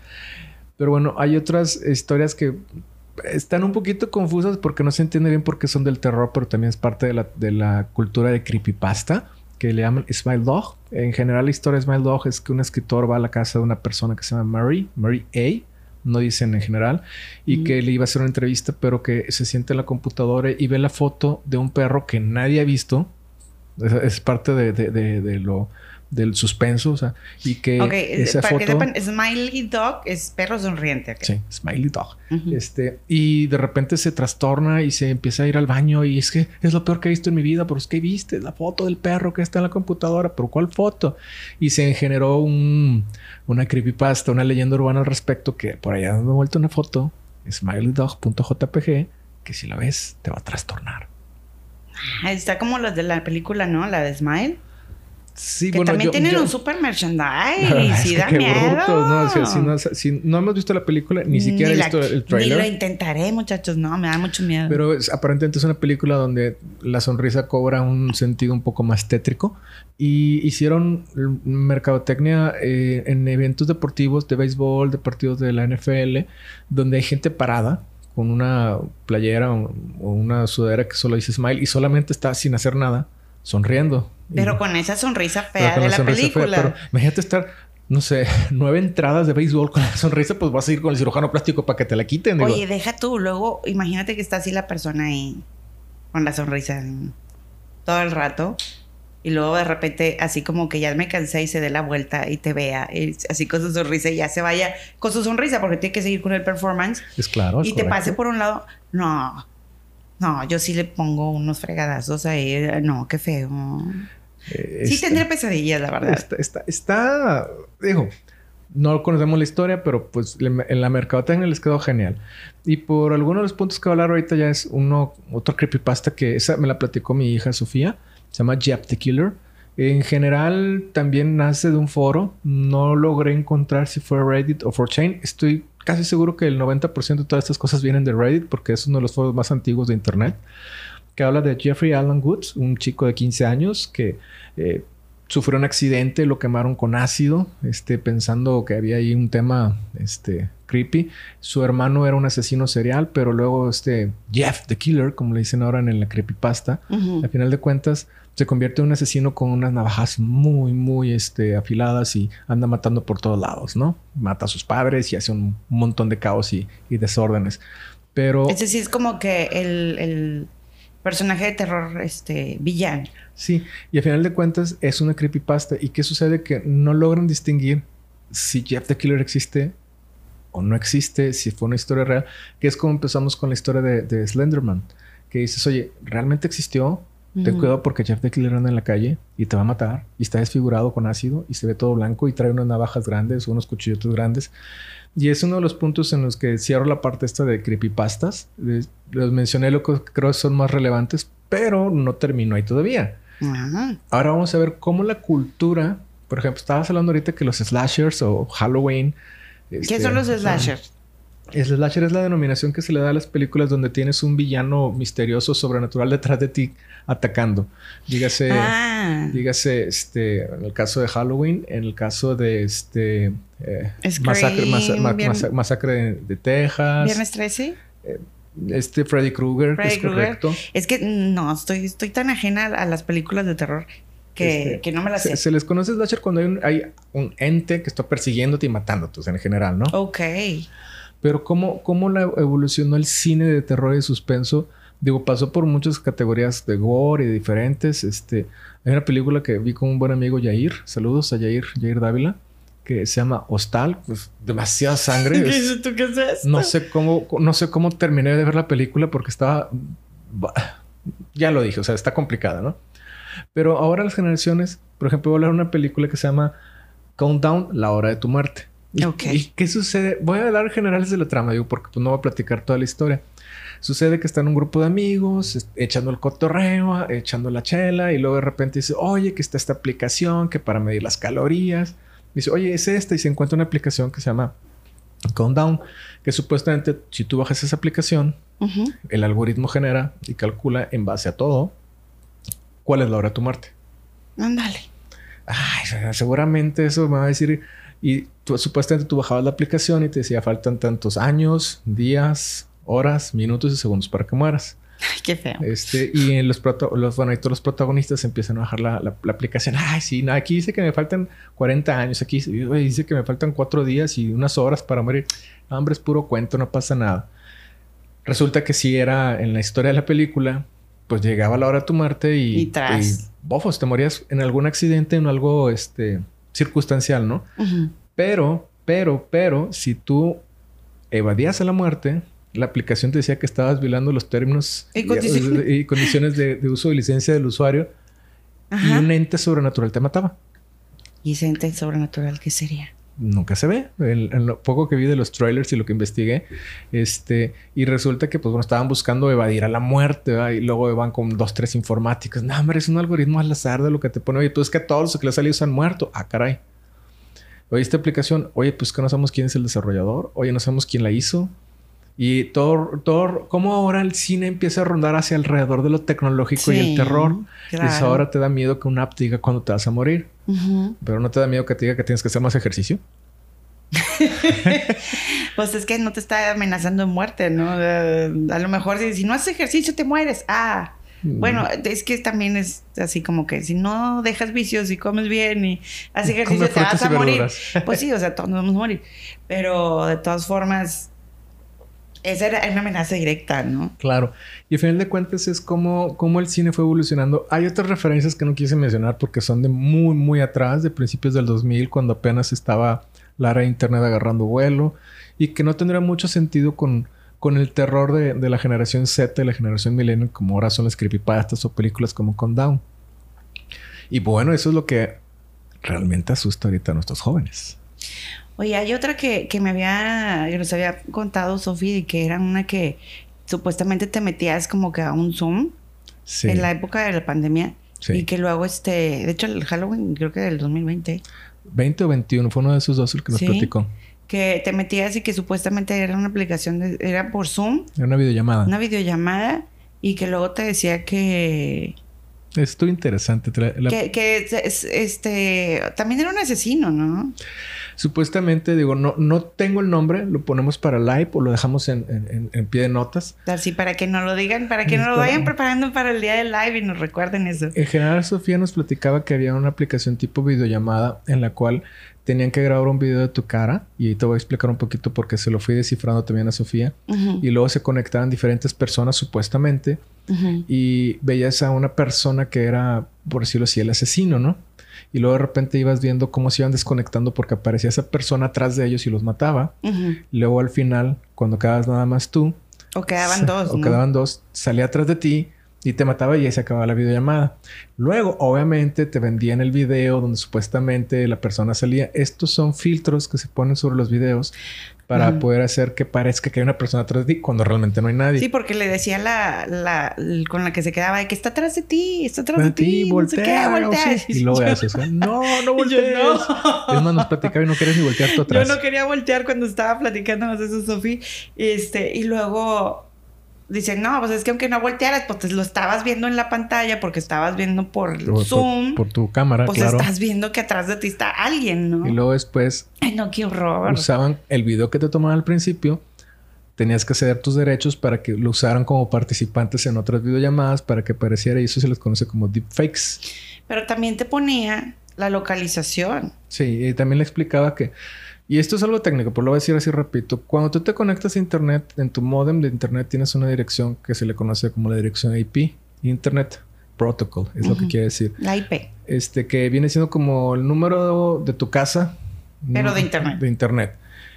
Pero bueno, hay otras historias que están un poquito confusas porque no se entiende bien por qué son del terror, pero también es parte de la, de la cultura de creepypasta que le llaman Smile Dog. En general, la historia de Smile Dog es que un escritor va a la casa de una persona que se llama Mary, Mary A no dicen en general, y que le iba a hacer una entrevista, pero que se siente en la computadora y ve la foto de un perro que nadie ha visto. Es, parte de, lo del suspenso, o sea, y que esa para foto... que sepan, Smiley Dog es perro sonriente. Sí, Smiley Dog. este, y de repente se trastorna y se empieza a ir al baño y es que es lo peor que he visto en mi vida, pero es que viste la foto del perro que está en la computadora, pero ¿cuál foto? Y se generó un, una creepypasta, una leyenda urbana al respecto que por allá dando vuelta una foto, smileydog.jpg, que si la ves te va a trastornar. Ah, está como las de la película, ¿no? La de Smile. Sí, que también tienen un super merchandise. sí, da miedo. ¿no? si, no, hemos visto la película, ni siquiera he visto el trailer. Ni lo intentaré, muchachos. No, me da mucho miedo. Pero aparentemente es una película donde la sonrisa cobra un sentido un poco más tétrico. Y hicieron mercadotecnia eh, en eventos deportivos de béisbol, de partidos de la NFL, donde hay gente parada con una playera o una sudadera que solo dice smile y solamente está sin hacer nada, sonriendo. Pero con esa sonrisa fea de la, película. pero imagínate estar, no sé, nueve entradas de béisbol con la sonrisa, pues vas a ir con el cirujano plástico para que te la quiten. Oye, deja tú, luego imagínate que está así la persona ahí, con la sonrisa todo el rato. Y luego de repente, así como que ya me cansé y se dé la vuelta y te vea, así con su sonrisa y ya se vaya con su sonrisa porque tiene que seguir con el performance. Es claro. y te pase por un lado, no, no, yo sí le pongo unos fregadazos ahí. No, qué feo. Eh, sí tendría pesadillas, la verdad. Está, está, digo, no conocemos la historia, pero pues en la mercadotecnia les quedó genial. Y por algunos de los puntos que voy a hablar ahorita ya es uno, otro creepypasta que esa me la platicó mi hija Sofía. Se llama Jeff the Killer. En general también nace de un foro. No logré encontrar si fue Reddit o 4chan. Estoy casi seguro que el 90% de todas estas cosas vienen de Reddit porque es uno de los foros más antiguos de Internet. Que habla de Jeffrey Allen Woods, un chico de 15 años que eh, sufrió un accidente, lo quemaron con ácido, este, pensando que había ahí un tema este, creepy. Su hermano era un asesino serial, pero luego este Jeff, the killer, como le dicen ahora en la creepypasta, al final de cuentas se convierte en un asesino con unas navajas muy, muy este, afiladas y anda matando por todos lados, ¿no? Mata a sus padres y hace un montón de caos y, desórdenes. Pero... Ese sí es como que el, personaje de terror este, villano. Sí, y al final de cuentas es una creepypasta. ¿Y qué sucede? Que no logran distinguir si Jeff the Killer existe o no existe, si fue una historia real, que es como empezamos con la historia de, de Slenderman, que dices, oye, ¿realmente existió? Ten cuidado porque Jeff Killer anda en la calle y te va a matar y está desfigurado con ácido y se ve todo blanco y trae unas navajas grandes, unos cuchillotes grandes. Y es uno de los puntos en los que cierro la parte esta de creepypastas. Los mencioné lo que creo son más relevantes, pero no termino ahí todavía. Ahora vamos a ver cómo la cultura, por ejemplo, estabas hablando ahorita que los slashers o Halloween. ¿Qué son este, los slashers? Slasher es la denominación que se le da a las películas donde tienes un villano misterioso, sobrenatural detrás de ti atacando. Dígase, ah. dígase, este, en el caso de Halloween, en el caso de este eh, masacre, de, Texas. Viernes 13. Eh, este Freddy Krueger, es correcto. Es que no, estoy, estoy tan ajena a las películas de terror que, este, no me las sé. Se, les conoce slasher cuando hay un, hay un ente que está persiguiéndote y matándote, en general, ¿no? Ok. Pero cómo, cómo la evolucionó el cine de terror y suspenso. Digo, pasó por muchas categorías de gore y diferentes. Este, hay una película que vi con un buen amigo Yair. Saludos a Yair, Yair Dávila. Que se llama Hostal. Pues demasiada sangre. ¿Qué ¿Tú qué es No sé cómo, no sé cómo terminé de ver la película porque estaba. Ya lo dije, o sea, está complicada, ¿no? Pero ahora las generaciones, por ejemplo, voy a hablar de una película que se llama Countdown, La Hora de tu Muerte. ¿Y qué sucede? Voy a hablar generales de la trama, digo, porque pues, no voy a platicar toda la historia. Sucede que están un grupo de amigos, echando el cotorreo, echando la chela, y luego de repente dice, oye, que está esta aplicación que para medir las calorías. Dice, oye, es esta, y se encuentra una aplicación que se llama Countdown, que supuestamente si tú bajas esa aplicación, el algoritmo genera y calcula en base a todo cuál es la hora de tu muerte. Ándale. Ay, seguramente eso me va a decir. Y tú, supuestamente tú bajabas la aplicación y te decía faltan tantos años, días, horas, minutos y segundos para que mueras. Ay, qué feo. Este, y en los, los, bueno, todos los protagonistas empiezan a bajar la, la, aplicación. Ay, sí, aquí dice que me faltan 40 años. Aquí dice que me faltan 4 días y unas horas para morir. hombre, es puro cuento, no pasa nada. Resulta que si era en la historia de la película, pues llegaba la hora de tu muerte y, y, tras. bofos, te morías en algún accidente, en algo este, circunstancial, ¿no? Pero, pero, pero, si tú evadías a la muerte, la aplicación te decía que estabas violando los términos y, condiciones, de, uso y licencia del usuario y un ente sobrenatural te mataba. ¿Y ese ente sobrenatural qué sería? Nunca se ve. En, lo poco que vi de los trailers y lo que investigué, este, y resulta que, pues bueno, estaban buscando evadir a la muerte, y luego van con dos, tres informáticos. No, hombre, es un algoritmo al azar de lo que te pone. Oye, pues es que todos los que le han salido se han muerto. Ah, caray. Oye, esta aplicación, oye, pues que no sabemos quién es el desarrollador, oye, no sabemos quién la hizo. Y todo, todo, como ahora el cine empieza a rondar hacia alrededor de lo tecnológico y el terror. Y eso ahora te da miedo que una app te diga cuándo te vas a morir. Pero no te da miedo que te diga que tienes que hacer más ejercicio. pues es que no te está amenazando de muerte, ¿no? a lo mejor si, si, no haces ejercicio te mueres. Ah, mm. bueno, es que también es así como que si no dejas vicios y comes bien y haces ejercicio te vas a morir. Pues sí, o sea, todos nos vamos a morir. Pero de todas formas, esa era una amenaza directa, ¿no? Claro. Y al final de cuentas es como, el cine fue evolucionando. Hay otras referencias que no quise mencionar porque son de muy, muy atrás, de principios del 2000, cuando apenas estaba la era de Internet agarrando vuelo y que no tendría mucho sentido con, con el terror de, de la generación Z y la generación millennial, como ahora son las creepypastas o películas como Countdown. Y bueno, eso es lo que realmente asusta ahorita a nuestros jóvenes. Oye, hay otra que, que me había, que nos había contado Sofía, y que era una que supuestamente te metías como que a un Zoom en la época de la pandemia. Y que luego, este, de hecho, el Halloween, creo que del 2020. 20 o 21, fue uno de esos dos el que nos platicó. Que te metías y que supuestamente era una aplicación, era por Zoom. Era una videollamada. Una videollamada y que luego te decía que... Esto interesante. Que, que este, también era un asesino, ¿no? Supuestamente, digo, no, no tengo el nombre, lo ponemos para live o lo dejamos en, en, pie de notas. Así para que no lo digan, para que no lo vayan preparando para el día del live y nos recuerden eso. En general, Sofía nos platicaba que había una aplicación tipo videollamada en la cual tenían que grabar un video de tu cara y te voy a explicar un poquito porque se lo fui descifrando también a Sofía y luego se conectaban diferentes personas supuestamente y veías a una persona que era por decirlo así el asesino, ¿no? y luego de repente ibas viendo cómo se iban desconectando porque aparecía esa persona atrás de ellos y los mataba. Luego al final, cuando quedabas nada más tú. O quedaban dos. O quedaban dos, salía atrás de ti y te mataba y ahí se acababa la videollamada. Luego, obviamente, te vendían el video donde supuestamente la persona salía. Estos son filtros que se ponen sobre los videos para poder hacer que parezca que hay una persona atrás de ti cuando realmente no hay nadie. Sí, porque le decía la, la, con la que se quedaba que está atrás de ti, está atrás de, ti, voltea, no voltea. Y luego haces, no, no voltees. no. Es más, nos platicaba y no querías ni voltear tú atrás. Yo no quería voltear cuando estaba platicando más eso, Sofía. Este, y luego dicen, no, pues es que aunque no voltearas, pues lo estabas viendo en la pantalla porque estabas viendo por, Zoom. Por, tu cámara, pues estás viendo que atrás de ti está alguien, ¿no? Y luego después... Ay, no, qué horror. Usaban el video que te tomaban al principio. Tenías que ceder tus derechos para que lo usaran como participantes en otras videollamadas para que pareciera y eso se les conoce como deepfakes. Pero también te ponía la localización. Sí, y también le explicaba que y esto es algo técnico, pero lo voy a decir así rapidito. Cuando tú te conectas a internet, en tu modem de internet tienes una dirección que se le conoce como la dirección IP, Internet Protocol, es lo que quiere decir. La IP. Este, que viene siendo como el número de tu casa. Pero de internet. De internet.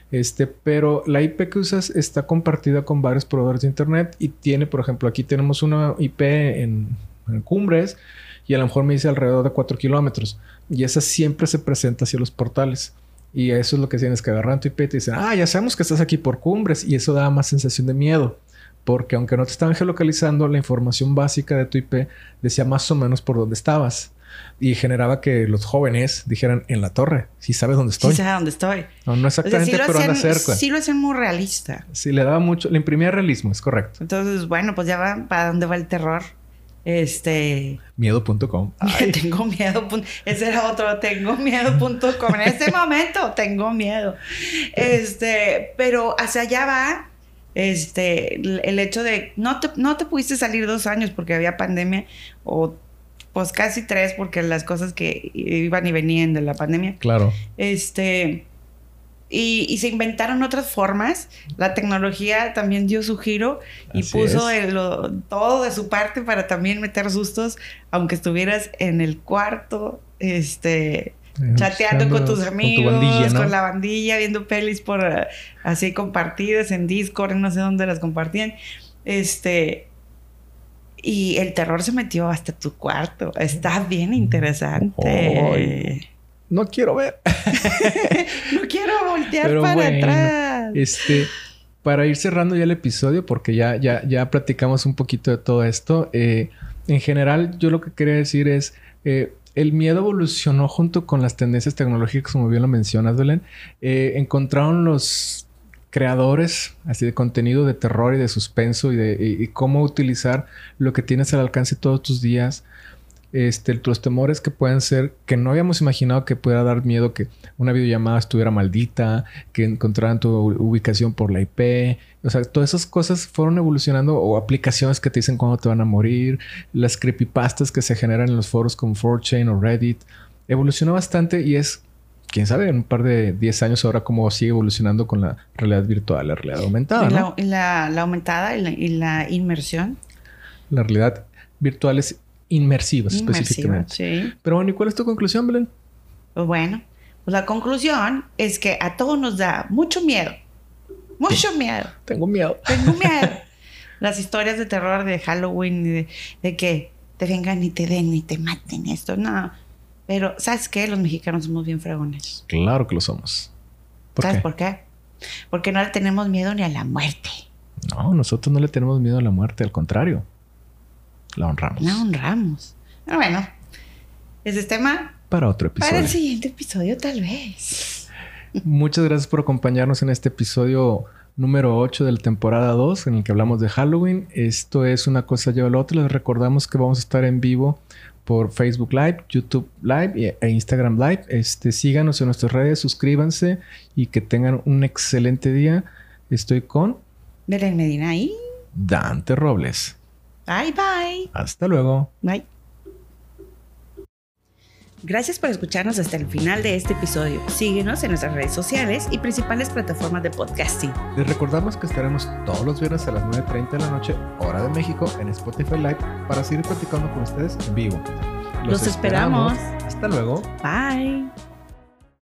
Este, pero la IP que usas está compartida con varios proveedores de internet y tiene, por ejemplo, aquí tenemos una IP en, en Cumbres y a lo mejor me dice alrededor de 4 kilómetros y esa siempre se presenta hacia los portales. Y eso es lo que tienes que agarrar tu IP y te dicen, ah, ya sabemos que estás aquí por cumbres. Y eso da más sensación de miedo. Porque aunque no te estaban geolocalizando, la información básica de tu IP decía más o menos por dónde estabas. y generaba que los jóvenes dijeran en la torre, si sabes dónde estoy. Sí, sabes dónde estoy. No, no exactamente, o sea, sí pero anda cerca. Sí lo hacían muy realista. Sí, le daba mucho, le imprimía realismo, es correcto. Entonces, bueno, pues ya va para dónde va el terror. Este. Miedo.com. tengo miedo. Ese era otro. Tengo miedo.com. En este momento tengo miedo. Este. Pero hacia allá va. Este. El el hecho de. No te, no te pudiste salir dos años porque había pandemia. O. Pues casi tres porque las cosas que iban y venían de la pandemia. Claro. Este. Y, y se inventaron otras formas. La tecnología también dio su giro y Así puso es. el- lo- todo de su parte para también meter sustos, aunque estuvieras en el cuarto, este, chateando con tus amigos, con, bandilla, ¿no? la bandilla, viendo pelis por eh, así compartidas en Discord, no sé dónde las compartían. Este. Y el terror se metió hasta tu cuarto. Está bien interesante. No quiero ver. no quiero voltear Pero para bueno, atrás. Este, para ir cerrando ya el episodio, porque ya, ya, ya platicamos un poquito de todo esto. eh, en general, yo lo que quería decir es. eh, el miedo evolucionó junto con las tendencias tecnológicas, como bien lo mencionas, Belén. Eh, encontraron los creadores así de contenido de terror y de suspenso y de y- y cómo utilizar lo que tienes al alcance todos tus días. Este, los temores que pueden ser que no habíamos imaginado que pudiera dar miedo que una videollamada estuviera maldita, que encontraran tu ubicación por la IP. O sea, todas esas cosas fueron evolucionando o aplicaciones que te dicen cuándo te van a morir, las creepypastas que se generan en los foros como 4chan o Reddit. Evolucionó bastante y es, quién sabe, en un par de 10 años ahora cómo sigue evolucionando con la realidad virtual, la realidad aumentada, ¿no? la, y la- la aumentada y la, y la inmersión. La realidad virtual es inmersiva Inmersiva, específicamente. sí. Pero bueno, ¿y cuál es tu conclusión, Belén? Pues bueno, pues la conclusión es que a todos nos da mucho miedo. Mucho miedo. Tengo miedo. Tengo miedo. Las historias de terror de Halloween de, de que te vengan y te den y te maten esto. No. Pero, ¿sabes qué? Los mexicanos somos bien fregones. Claro que lo somos. ¿Por ¿Sabes qué? por qué? Porque no le tenemos miedo ni a la muerte. No, nosotros no le tenemos miedo a la muerte, al contrario. La honramos. No honramos. Pero bueno, ese es tema Para otro episodio. para el siguiente episodio, tal vez. Muchas gracias por acompañarnos en este episodio número 8 de la temporada 2 en el que hablamos de Halloween. Esto es una cosa lleva a la otra. Les recordamos que vamos a estar en vivo por Facebook Live, YouTube Live y- e Instagram Live. Este, síganos en nuestras redes, suscríbanse y que tengan un excelente día. Estoy con Belén Medina ahí. Dante Robles. Bye, bye. Hasta luego. Bye. Gracias por escucharnos hasta el final de este episodio. Síguenos en nuestras redes sociales y principales plataformas de podcasting. Les recordamos que estaremos todos los viernes a las 9.30 de la noche, hora de México, en Spotify Live para seguir platicando con ustedes en vivo. Los esperamos. Hasta luego. Bye.